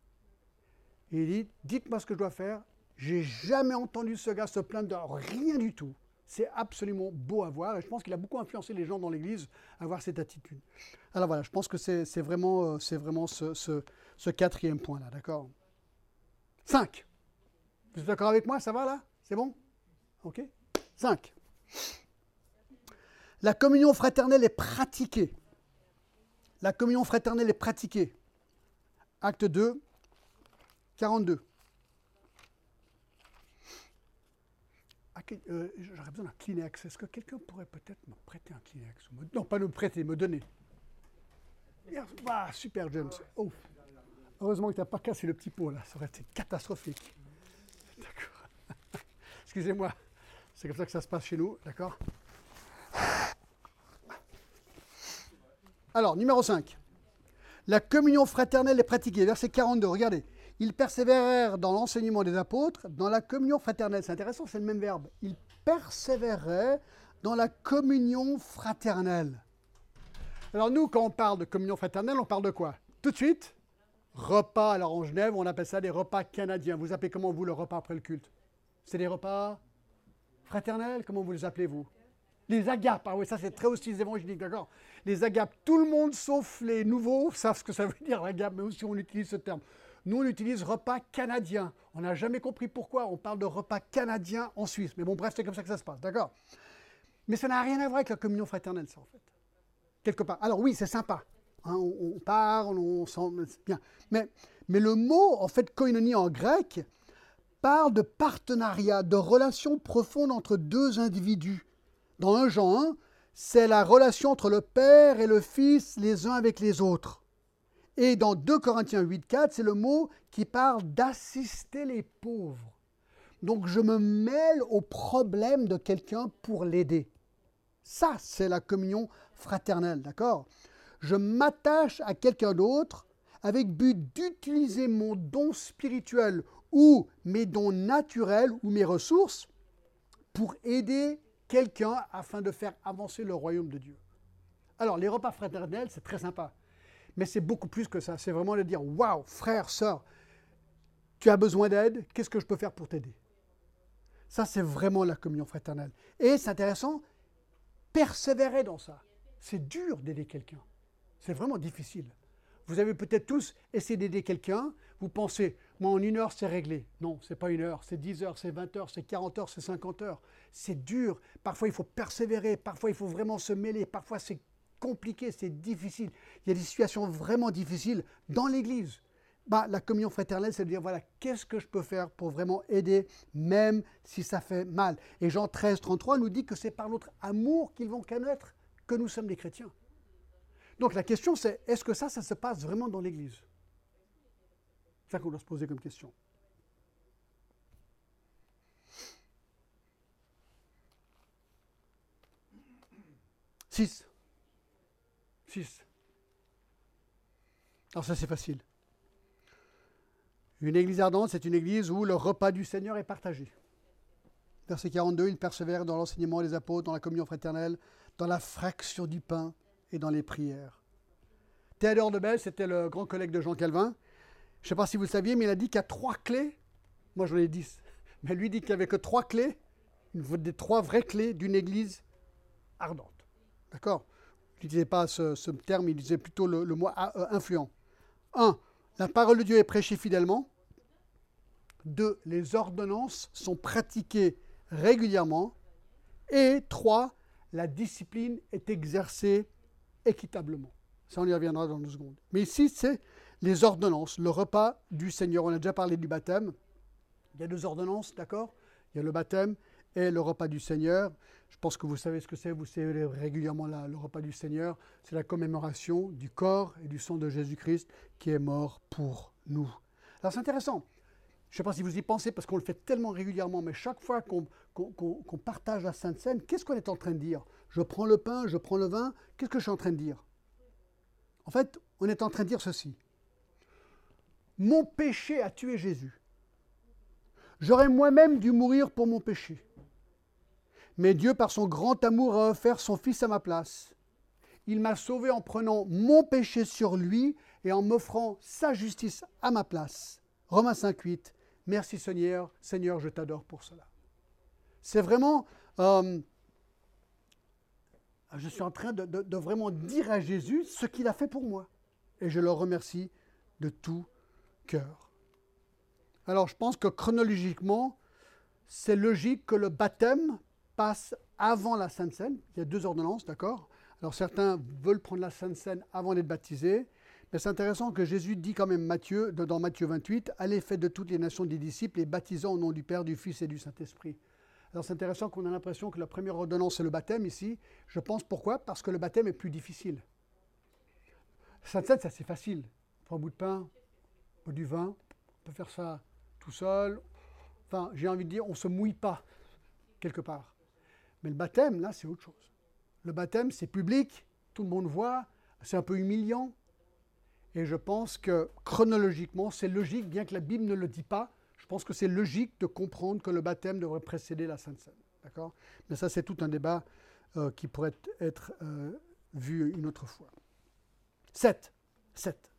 il dit, dites-moi ce que je dois faire. J'ai jamais entendu ce gars se plaindre de rien du tout. C'est absolument beau à voir et je pense qu'il a beaucoup influencé les gens dans l'Église à avoir cette attitude. Alors voilà, je pense que c'est vraiment, euh, vraiment ce, ce quatrième point-là, d'accord? 5. Vous êtes d'accord avec moi? Ça va là? C'est bon? Ok? 5. La communion fraternelle est pratiquée. La communion fraternelle est pratiquée. Acte 2, 42. Euh, j'aurais besoin d'un Kleenex. Est-ce que quelqu'un pourrait peut-être me prêter un Kleenex Non, pas nous prêter, me donner? Ah, super, James. Oh. Heureusement que tu n'as pas cassé le petit pot, là. Ça aurait été catastrophique. D'accord. Excusez-moi. C'est comme ça que ça se passe chez nous, d'accord? Alors, numéro 5. La communion fraternelle est pratiquée. Verset 42, regardez. Ils persévérèrent dans l'enseignement des apôtres, dans la communion fraternelle. C'est intéressant, c'est le même verbe. Ils persévéraient dans la communion fraternelle. Alors nous, quand on parle de communion fraternelle, on parle de quoi? Tout de suite, repas. Alors en Genève, on appelle ça des repas canadiens. Vous appelez comment vous le repas après le culte? C'est des repas Fraternel, comment vous les appelez, vous? Les agapes, ah oui, ça c'est très aussi évangélique, d'accord Les agapes, tout le monde sauf les nouveaux savent ce que ça veut dire l'agape, mais aussi on utilise ce terme. Nous, on utilise repas canadien. On n'a jamais compris pourquoi on parle de repas canadien en Suisse. Mais bon, bref, c'est comme ça que ça se passe, d'accord? Mais ça n'a rien à voir avec la communion fraternelle, ça, en fait. Quelque part. Alors oui, c'est sympa. Hein, on, parle, on sent bien. Mais, mais le mot, en fait, koinonie en grec, parle de partenariat, de relation profonde entre deux individus. Dans 1 Jean 1, c'est la relation entre le Père et le Fils les uns avec les autres. Et dans 2 Corinthiens 8, 4, c'est le mot qui parle d'assister les pauvres. Donc je me mêle au problème de quelqu'un pour l'aider. Ça, c'est la communion fraternelle, d'accord? Je m'attache à quelqu'un d'autre avec but d'utiliser mon don spirituel ou mes dons naturels ou mes ressources pour aider quelqu'un afin de faire avancer le royaume de Dieu. Alors, les repas fraternels, c'est très sympa. Mais c'est beaucoup plus que ça. C'est vraiment de dire Waouh, frère, sœur, tu as besoin d'aide, qu'est-ce que je peux faire pour t'aider? Ça, c'est vraiment la communion fraternelle. Et c'est intéressant, persévérer dans ça. C'est dur d'aider quelqu'un. C'est vraiment difficile. Vous avez peut-être tous essayé d'aider quelqu'un, vous pensez, moi en une heure c'est réglé. Non, c'est pas une heure, c'est 10 heures, c'est 20 heures, c'est 40 heures, c'est 50 heures. C'est dur, parfois il faut persévérer, parfois il faut vraiment se mêler, parfois c'est compliqué, c'est difficile. Il y a des situations vraiment difficiles dans l'Église. Bah, la communion fraternelle, c'est de dire, voilà, qu'est-ce que je peux faire pour vraiment aider, même si ça fait mal? Et Jean 13, 33 nous dit que c'est par notre amour qu'ils vont connaître que nous sommes des chrétiens. Donc la question c'est, est-ce que ça, ça se passe vraiment dans l'Église? Ça qu'on doit se poser comme question. Six. Six. Alors ça c'est facile. Une église ardente, c'est une église où le repas du Seigneur est partagé. Verset 42, il persévère dans l'enseignement des apôtres, dans la communion fraternelle, dans la fraction du pain et dans les prières. Théodore de Belle, c'était le grand collègue de Jean Calvin. Je ne sais pas si vous le saviez, mais il a dit qu'il y a trois clés. Moi, j'en ai dix. Mais lui dit qu'il n'y avait que trois clés, des trois vraies clés d'une église ardente. D'accord? Il n'utilisait pas ce, terme, il disait plutôt le, mot euh, influent. Un, la parole de Dieu est prêchée fidèlement. Deux, les ordonnances sont pratiquées régulièrement. Et trois, la discipline est exercée équitablement. Ça, on y reviendra dans deux secondes. Mais ici, c'est les ordonnances, le repas du Seigneur. On a déjà parlé du baptême. Il y a deux ordonnances, d'accord? Il y a le baptême et le repas du Seigneur. Je pense que vous savez ce que c'est, vous savez régulièrement le repas du Seigneur. C'est la commémoration du corps et du sang de Jésus-Christ qui est mort pour nous. Alors c'est intéressant. Je ne sais pas si vous y pensez parce qu'on le fait tellement régulièrement, mais chaque fois qu'on partage la Sainte Seine, qu'est-ce qu'on est en train de dire? Je prends le pain, je prends le vin, qu'est-ce que je suis en train de dire? En fait, on est en train de dire ceci. Mon péché a tué Jésus. J'aurais moi-même dû mourir pour mon péché. Mais Dieu, par son grand amour, a offert son Fils à ma place. Il m'a sauvé en prenant mon péché sur lui et en m'offrant sa justice à ma place. Romains 5.8. Merci Seigneur, Seigneur, je t'adore pour cela. C'est vraiment... Euh, je suis en train de, vraiment dire à Jésus ce qu'il a fait pour moi. Et je le remercie de tout cœur. Alors je pense que chronologiquement, c'est logique que le baptême passe avant la Sainte Seine. Il y a deux ordonnances, d'accord? Alors certains veulent prendre la Sainte Seine avant d'être baptisés. Mais c'est intéressant que Jésus dit quand même Matthieu, dans Matthieu 28, Allez, faites de toutes les nations des disciples et baptisant au nom du Père, du Fils et du Saint-Esprit. Alors c'est intéressant qu'on a l'impression que la première ordonnance, c'est le baptême ici. Je pense pourquoi? Parce que le baptême est plus difficile. Sainte Seine, c'est assez facile. Un bout de pain, du vin, on peut faire ça tout seul. Enfin, j'ai envie de dire, on ne se mouille pas, quelque part. Mais le baptême, là, c'est autre chose. Le baptême, c'est public, tout le monde voit, c'est un peu humiliant. Et je pense que chronologiquement, c'est logique, bien que la Bible ne le dit pas, je pense que c'est logique de comprendre que le baptême devrait précéder la Sainte Seine. D'accord? Mais ça, c'est tout un débat euh, qui pourrait être euh, vu une autre fois. 7. 7.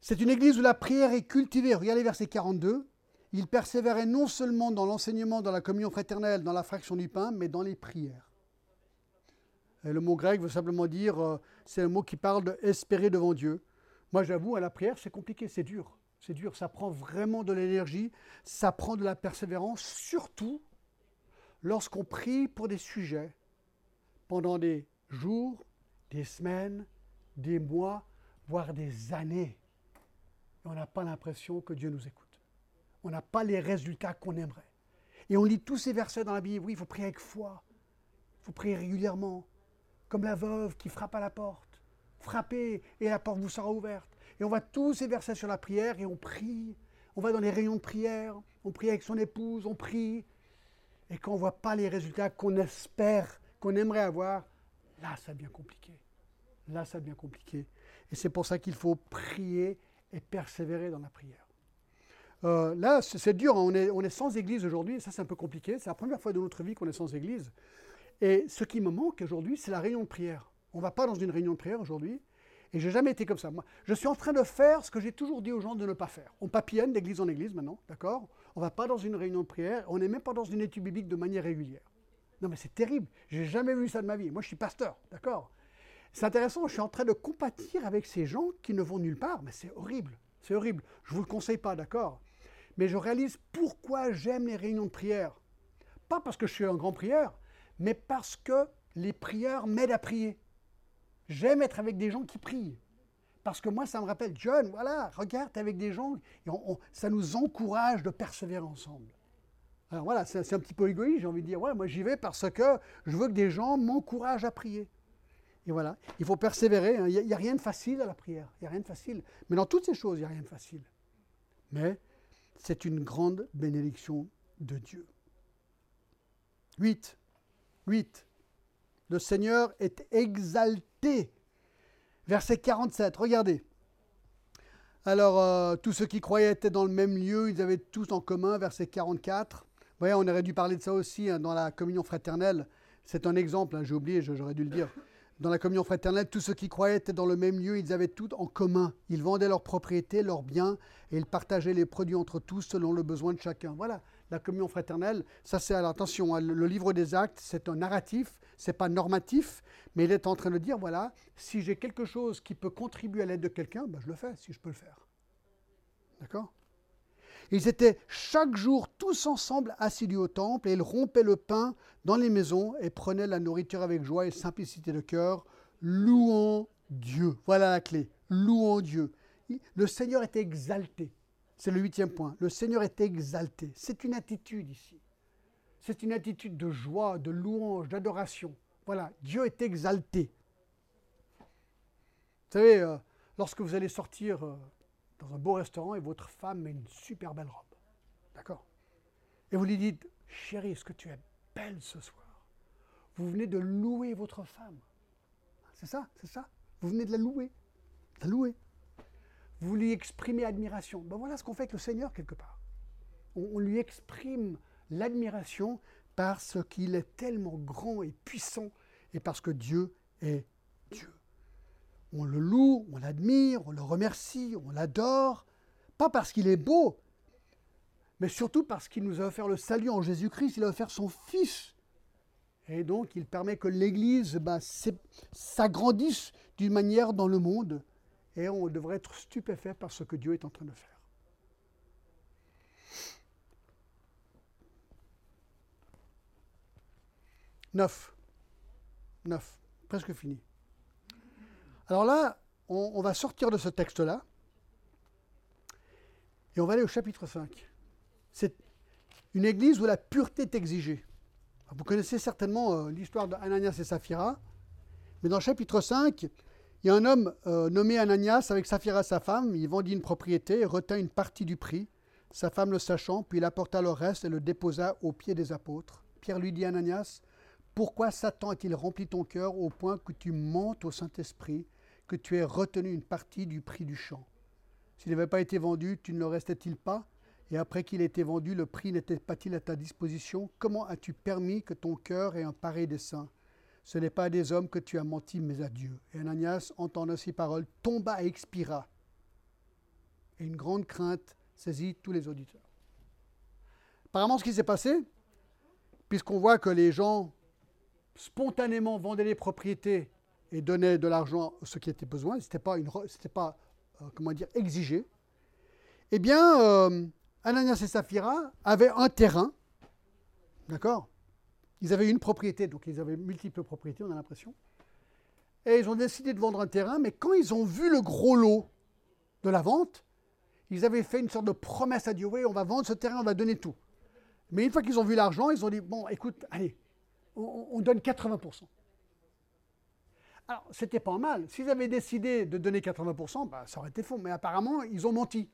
C'est une église où la prière est cultivée. Regardez verset 42. Il persévérait non seulement dans l'enseignement, dans la communion fraternelle, dans la fraction du pain, mais dans les prières. Le mot grec veut simplement dire, euh, c'est un mot qui parle d'espérer devant Dieu. Moi, j'avoue, à la prière, c'est compliqué, c'est dur. C'est dur, ça prend vraiment de l'énergie, ça prend de la persévérance, surtout lorsqu'on prie pour des sujets pendant des jours, des semaines, des mois, voire des années. Et on n'a pas l'impression que Dieu nous écoute. On n'a pas les résultats qu'on aimerait. Et on lit tous ces versets dans la Bible. Oui, il faut prier avec foi. Il faut prier régulièrement. Comme la veuve qui frappe à la porte. Frappez et la porte vous sera ouverte. Et on voit tous ces versets sur la prière et on prie. On va dans les réunions de prière. On prie avec son épouse. On prie. Et quand on ne voit pas les résultats qu'on espère, qu'on aimerait avoir, là, ça devient compliqué. Là, ça devient compliqué. Et c'est pour ça qu'il faut prier et persévérer dans la prière. Euh, là, c'est dur, hein. on, est, sans église aujourd'hui, ça c'est un peu compliqué, c'est la première fois de notre vie qu'on est sans église. Et ce qui me manque aujourd'hui, c'est la réunion de prière. On ne va pas dans une réunion de prière aujourd'hui, et j'ai jamais été comme ça. Moi, je suis en train de faire ce que j'ai toujours dit aux gens de ne pas faire. On papillonne d'église en église maintenant, d'accord? On ne va pas dans une réunion de prière, on n'est même pas dans une étude biblique de manière régulière. Non mais c'est terrible, j'ai jamais vu ça de ma vie. Moi je suis pasteur, d'accord? C'est intéressant, je suis en train de compatir avec ces gens qui ne vont nulle part, mais c'est horrible, c'est horrible. Je ne vous le conseille pas, d'accord mais je réalise pourquoi j'aime les réunions de prière. Pas parce que je suis un grand prieur, mais parce que les prieurs m'aident à prier. J'aime être avec des gens qui prient. Parce que moi, ça me rappelle, John, voilà, regarde avec des gens, ça nous encourage de persévérer ensemble. Alors voilà, c'est un petit peu égoïste, j'ai envie de dire, ouais, moi j'y vais parce que je veux que des gens m'encouragent à prier. Et voilà, il faut persévérer, hein. il n'y a, rien de facile à la prière, il n'y a rien de facile. Mais dans toutes ces choses, il n'y a rien de facile. Mais c'est une grande bénédiction de Dieu. 8. 8. Le Seigneur est exalté. Verset 47, regardez. Alors, euh, tous ceux qui croyaient étaient dans le même lieu, ils avaient tous en commun, verset 44. Vous voyez, on aurait dû parler de ça aussi hein, dans la communion fraternelle. C'est un exemple, hein, j'ai oublié, j'aurais dû le dire. Dans la communion fraternelle, tous ceux qui croyaient étaient dans le même lieu, ils avaient tout en commun. Ils vendaient leurs propriétés, leurs biens, et ils partageaient les produits entre tous selon le besoin de chacun. Voilà, la communion fraternelle, ça c'est, attention, hein, le livre des actes, c'est un narratif, c'est pas normatif, mais il est en train de dire, voilà, si j'ai quelque chose qui peut contribuer à l'aide de quelqu'un, ben je le fais, si je peux le faire. D'accord? Ils étaient chaque jour tous ensemble assidus au temple et ils rompaient le pain dans les maisons et prenaient la nourriture avec joie et simplicité de cœur, louant Dieu. Voilà la clé, louant Dieu. Le Seigneur est exalté. C'est le huitième point. Le Seigneur est exalté. C'est une attitude ici. C'est une attitude de joie, de louange, d'adoration. Voilà, Dieu est exalté. Vous savez, euh, lorsque vous allez sortir euh, dans un beau restaurant et votre femme met une super belle robe. D'accord? Et vous lui dites, chérie, est-ce que tu es belle ce soir? Vous venez de louer votre femme. C'est ça, c'est ça? Vous venez de la louer. la louer. Vous lui exprimez admiration. Ben voilà ce qu'on fait avec le Seigneur quelque part. on lui exprime l'admiration parce qu'il est tellement grand et puissant et parce que Dieu est on le loue, on l'admire, on le remercie, on l'adore, pas parce qu'il est beau, mais surtout parce qu'il nous a offert le salut en Jésus-Christ, il a offert son Fils. Et donc il permet que l'Église bah, s'agrandisse d'une manière dans le monde, et on devrait être stupéfait par ce que Dieu est en train de faire. Neuf. Neuf. Presque fini. Alors là, on, va sortir de ce texte-là et on va aller au chapitre 5. C'est une église où la pureté est exigée. Vous connaissez certainement euh, l'histoire d'Ananias et Saphira, mais dans le chapitre 5, il y a un homme euh, nommé Ananias avec Saphira sa femme, il vendit une propriété et retint une partie du prix, sa femme le sachant, puis il apporta le reste et le déposa aux pieds des apôtres. Pierre lui dit Ananias, pourquoi Satan a-t-il rempli ton cœur au point que tu mentes au Saint-Esprit que tu aies retenu une partie du prix du champ. S'il n'avait pas été vendu, tu ne le restais-il pas? Et après qu'il ait été vendu, le prix n'était pas-il à ta disposition? Comment as-tu permis que ton cœur ait un pareil dessein? Ce n'est pas à des hommes que tu as menti, mais à Dieu. Et Ananias, entendant ces paroles, tomba et expira. Et une grande crainte saisit tous les auditeurs. Apparemment, ce qui s'est passé, puisqu'on voit que les gens spontanément vendaient les propriétés et donnaient de l'argent à ceux qui étaient besoin, ce n'était pas, une, c'était pas euh, comment dire, exigé, eh bien, euh, Ananias et Saphira avaient un terrain, d'accord? Ils avaient une propriété, donc ils avaient multiples propriétés, on a l'impression. Et ils ont décidé de vendre un terrain, mais quand ils ont vu le gros lot de la vente, ils avaient fait une sorte de promesse à Dieu, oui, on va vendre ce terrain, on va donner tout. Mais une fois qu'ils ont vu l'argent, ils ont dit, bon, écoute, allez, on, donne 80%. Alors, c'était pas mal. S'ils avaient décidé de donner 80%, bah, ça aurait été faux. Mais apparemment, ils ont menti.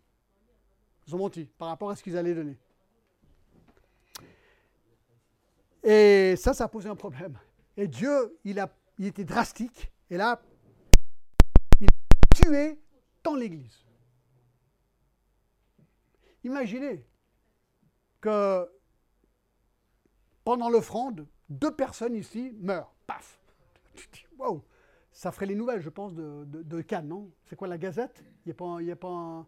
Ils ont menti par rapport à ce qu'ils allaient donner. Et ça, ça a posé un problème. Et Dieu, il, a, il était drastique. Et là, il a tué tant l'Église. Imaginez que pendant l'offrande, deux personnes ici meurent. Paf Waouh Ça ferait les nouvelles, je pense, de, Cannes, non? C'est quoi la Gazette? Il n'y a, pas, y a, pas un,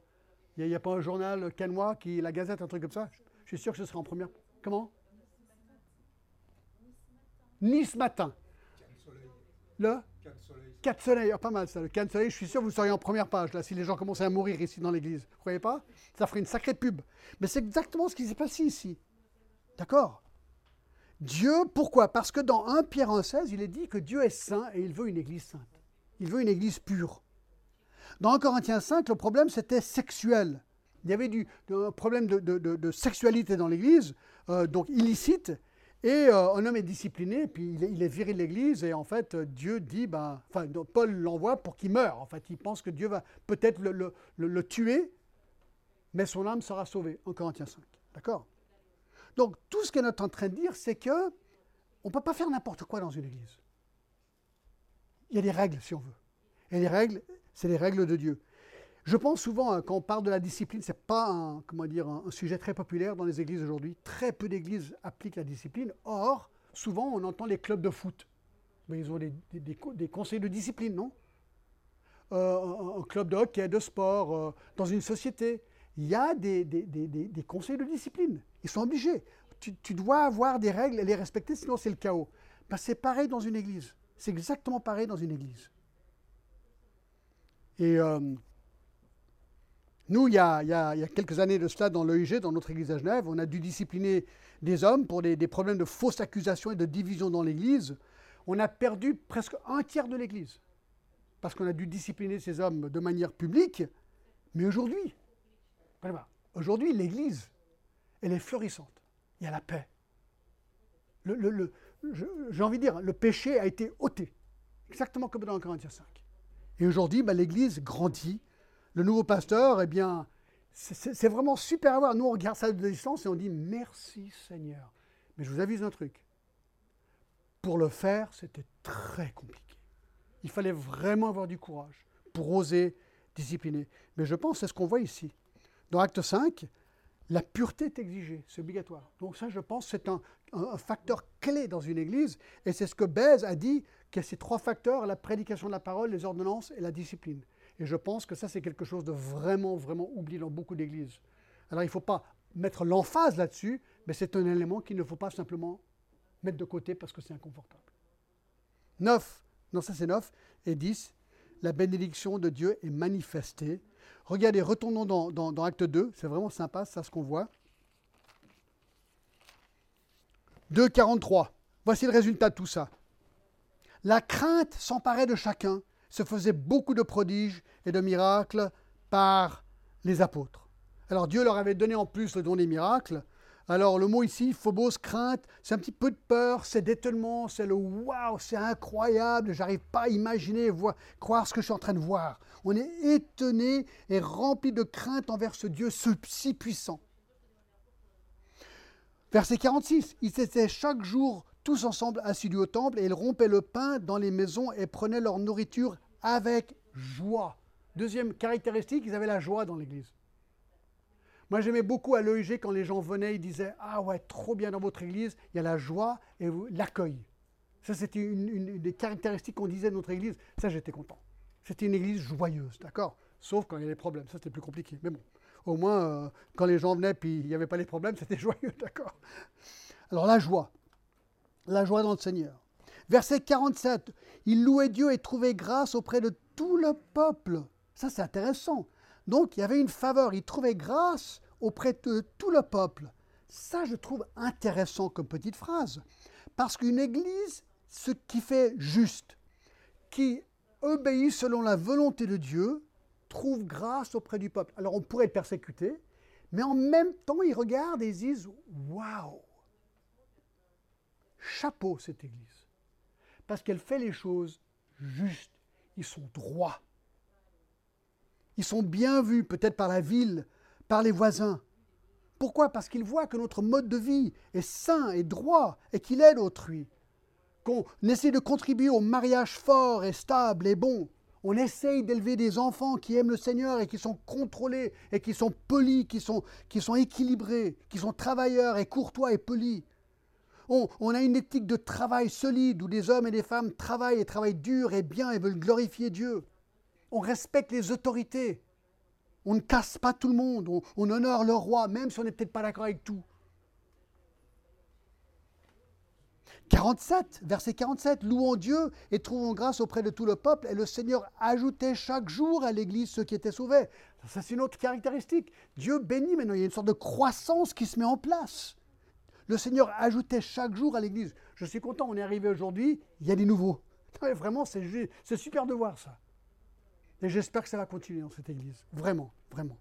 y a, pas un journal cannois qui. La Gazette, un truc comme ça? Je suis sûr que ce serait en première. Comment? Nice matin. Le? Quatre soleils, ah, pas mal ça. Le Cannes soleil, je suis sûr que vous seriez en première page là si les gens commençaient à mourir ici dans l'église. Vous croyez pas? Ça ferait une sacrée pub. Mais c'est exactement ce qui s'est passé ici. D'accord? Dieu, pourquoi? Parce que dans 1 Pierre 1,16, il est dit que Dieu est saint et il veut une église sainte. Il veut une église pure. Dans 1 Corinthiens 5, le problème c'était sexuel. Il y avait du, un problème de, sexualité dans l'église, euh, donc illicite, et euh, un homme est discipliné, puis il est, viré de l'église, et en fait, Dieu dit, ben, enfin, Paul l'envoie pour qu'il meure. En fait, il pense que Dieu va peut-être le, le tuer, mais son âme sera sauvée. 1 Corinthiens 5. D'accord? Donc tout ce qu'on est en train de dire, c'est que on ne peut pas faire n'importe quoi dans une église. Il y a des règles, si on veut. Et les règles, c'est les règles de Dieu. Je pense souvent, hein, quand on parle de la discipline, ce n'est pas un, sujet très populaire dans les églises aujourd'hui. Très peu d'églises appliquent la discipline. Or, souvent, on entend les clubs de foot. Mais ils ont des, des, conseils de discipline, non? Euh, un, club de hockey, de sport, euh, dans une société. Il y a des, des conseils de discipline. Ils sont obligés. Tu, dois avoir des règles et les respecter, sinon c'est le chaos. Ben, c'est pareil dans une église. C'est exactement pareil dans une église. Et euh, nous, il y, a, quelques années de cela, dans l'EIG, dans notre église à Genève, on a dû discipliner des hommes pour des, des problèmes de fausses accusations et de division dans l'église. On a perdu presque un tiers de l'église. Parce qu'on a dû discipliner ces hommes de manière publique. Mais aujourd'hui, aujourd'hui, l'église, elle est florissante. Il y a la paix. J'ai envie de dire, le péché a été ôté, exactement comme dans Corinthiens 5. Et aujourd'hui, bah, l'Église grandit. Le nouveau pasteur, eh bien, c'est vraiment super à voir. Nous, on regarde ça de distance et on dit merci Seigneur. Mais je vous avise un truc. Pour le faire, c'était très compliqué. Il fallait vraiment avoir du courage pour oser discipliner. Mais je pense, c'est ce qu'on voit ici. Dans Acte 5, la pureté est exigée, c'est obligatoire. Donc ça, je pense, c'est un, facteur clé dans une église, et c'est ce que Bèze a dit, qu'il y a ces trois facteurs, la prédication de la parole, les ordonnances et la discipline. Et je pense que ça, c'est quelque chose de vraiment, vraiment oublié dans beaucoup d'églises. Alors il ne faut pas mettre l'emphase là-dessus, mais c'est un élément qu'il ne faut pas simplement mettre de côté parce que c'est inconfortable. 9, non ça c'est 9, et 10, la bénédiction de Dieu est manifestée Regardez, retournons dans, Acte 2, c'est vraiment sympa, ça ce qu'on voit. 2.43, voici le résultat de tout ça. La crainte s'emparait de chacun, se faisait beaucoup de prodiges et de miracles par les apôtres. Alors Dieu leur avait donné en plus le don des miracles, alors le mot ici, phobos, crainte, c'est un petit peu de peur, c'est d'étonnement, c'est le waouh, c'est incroyable, j'arrive pas à imaginer, voir, croire ce que je suis en train de voir. On est étonné et rempli de crainte envers ce Dieu si puissant. Verset 46, ils étaient chaque jour tous ensemble assidus au temple et ils rompaient le pain dans les maisons et prenaient leur nourriture avec joie. Deuxième caractéristique, ils avaient la joie dans l'église. Moi, j'aimais beaucoup à l'EIG quand les gens venaient, ils disaient Ah ouais, trop bien dans votre église, il y a la joie et l'accueil. Ça, c'était une, des caractéristiques qu'on disait de notre église. Ça, j'étais content. C'était une église joyeuse, d'accord? Sauf quand il y a des problèmes. Ça, c'était plus compliqué. Mais bon, au moins, euh, quand les gens venaient puis il n'y avait pas les problèmes, c'était joyeux, d'accord? Alors, la joie. La joie dans le Seigneur. Verset 47, il louait Dieu et trouvait grâce auprès de tout le peuple. Ça, c'est intéressant. Donc, il y avait une faveur, il trouvait grâce auprès de tout le peuple. Ça, je trouve intéressant comme petite phrase. Parce qu'une église, ce qui fait juste, qui obéit selon la volonté de Dieu, trouve grâce auprès du peuple. Alors, on pourrait être persécuté, mais en même temps, ils regardent et ils disent Waouh Chapeau cette église. Parce qu'elle fait les choses justes. Ils sont droits. Ils sont bien vus, peut-être par la ville, par les voisins. Pourquoi? Parce qu'ils voient que notre mode de vie est sain et droit et qu'il aide autrui. Qu'on essaie de contribuer au mariage fort et stable et bon. On essaye d'élever des enfants qui aiment le Seigneur et qui sont contrôlés et qui sont polis, qui sont, qui sont équilibrés, qui sont travailleurs et courtois et polis. On, on, a une éthique de travail solide où des hommes et des femmes travaillent et travaillent dur et bien et veulent glorifier Dieu. On respecte les autorités. On ne casse pas tout le monde. On, on honore le roi, même si on n'est peut-être pas d'accord avec tout. 47, verset 47, louons Dieu et trouvons grâce auprès de tout le peuple, et le Seigneur ajoutait chaque jour à l'Église ceux qui étaient sauvés. Ça, c'est une autre caractéristique. Dieu bénit maintenant, il y a une sorte de croissance qui se met en place. Le Seigneur ajoutait chaque jour à l'Église. Je suis content, on est arrivé aujourd'hui, il y a des nouveaux. Vraiment, c'est super de voir ça. Et j'espère que ça va continuer dans cette Église. Vraiment, vraiment.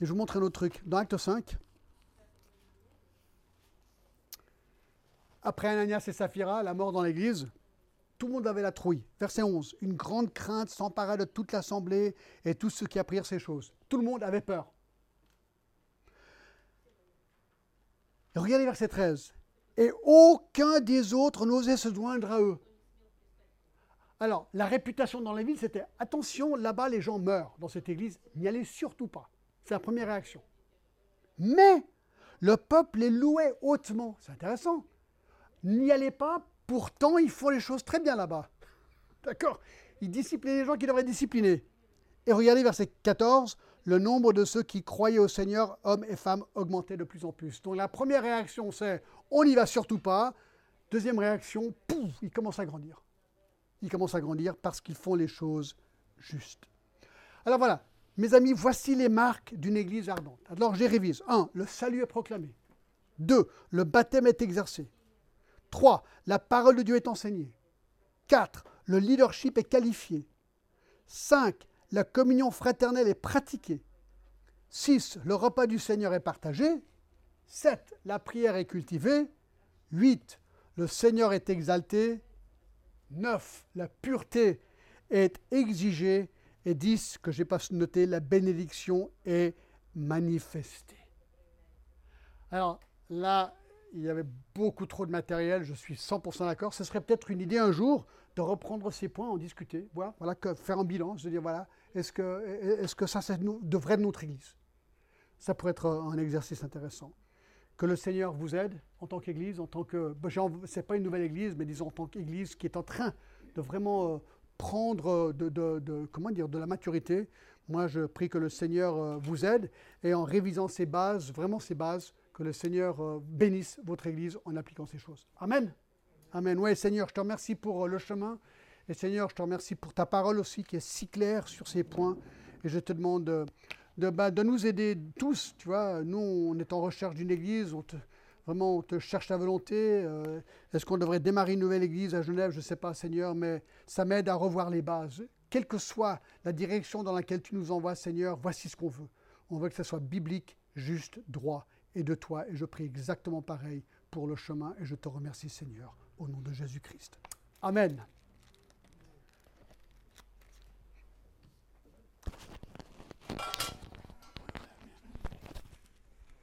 Et je vous montre un autre truc. Dans Acte 5, Après Ananias et Saphira, la mort dans l'église, tout le monde avait la trouille. Verset 11. Une grande crainte s'empara de toute l'assemblée et tous ceux qui apprirent ces choses. Tout le monde avait peur. Regardez verset 13. Et aucun des autres n'osait se joindre à eux. Alors, la réputation dans la ville, c'était attention, là-bas, les gens meurent dans cette église. N'y allez surtout pas. C'est la première réaction. Mais le peuple les louait hautement. C'est intéressant n'y allez pas, pourtant ils font les choses très bien là-bas. D'accord Ils disciplinent les gens qui devraient discipliner. Et regardez verset 14, le nombre de ceux qui croyaient au Seigneur, hommes et femmes, augmentait de plus en plus. Donc la première réaction, c'est on n'y va surtout pas. Deuxième réaction, pouf, ils commencent à grandir. Ils commencent à grandir parce qu'ils font les choses justes. Alors voilà, mes amis, voici les marques d'une église ardente. Alors j'ai révise. 1. Le salut est proclamé. 2. Le baptême est exercé. 3. La parole de Dieu est enseignée. 4. Le leadership est qualifié. 5. La communion fraternelle est pratiquée. 6. Le repas du Seigneur est partagé. 7. La prière est cultivée. 8. Le Seigneur est exalté. 9. La pureté est exigée. Et 10. Que j'ai pas noté, la bénédiction est manifestée. Alors là, il y avait beaucoup trop de matériel, je suis 100% d'accord. Ce serait peut-être une idée un jour de reprendre ces points, en discuter, voilà, faire un bilan, se dire voilà, est-ce que, ça, c'est de vrai de notre Église? Ça pourrait être un exercice intéressant. Que le Seigneur vous aide en tant qu'Église, en tant que, c'est pas une nouvelle Église, mais disons en tant qu'Église qui est en train de vraiment euh, prendre de, de, comment dire, de la maturité. Moi, je prie que le Seigneur euh, vous aide et en révisant ces bases, vraiment ces bases, que le Seigneur euh, bénisse votre Église en appliquant ces choses. Amen. Amen. Oui, Seigneur, je te remercie pour euh, le chemin. Et Seigneur, je te remercie pour ta parole aussi qui est si claire sur ces points. Et je te demande bah, de nous aider tous. Tu vois, nous, on est en recherche d'une Église. On te, vraiment, on te cherche ta volonté. Euh, est-ce qu'on devrait démarrer une nouvelle Église à Genève? Je ne sais pas, Seigneur, mais ça m'aide à revoir les bases. Quelle que soit la direction dans laquelle tu nous envoies, Seigneur, voici ce qu'on veut. On veut que ce soit biblique, juste, droit et de toi. Et je prie exactement pareil pour le chemin. Et je te remercie, Seigneur, au nom de Jésus-Christ. Amen.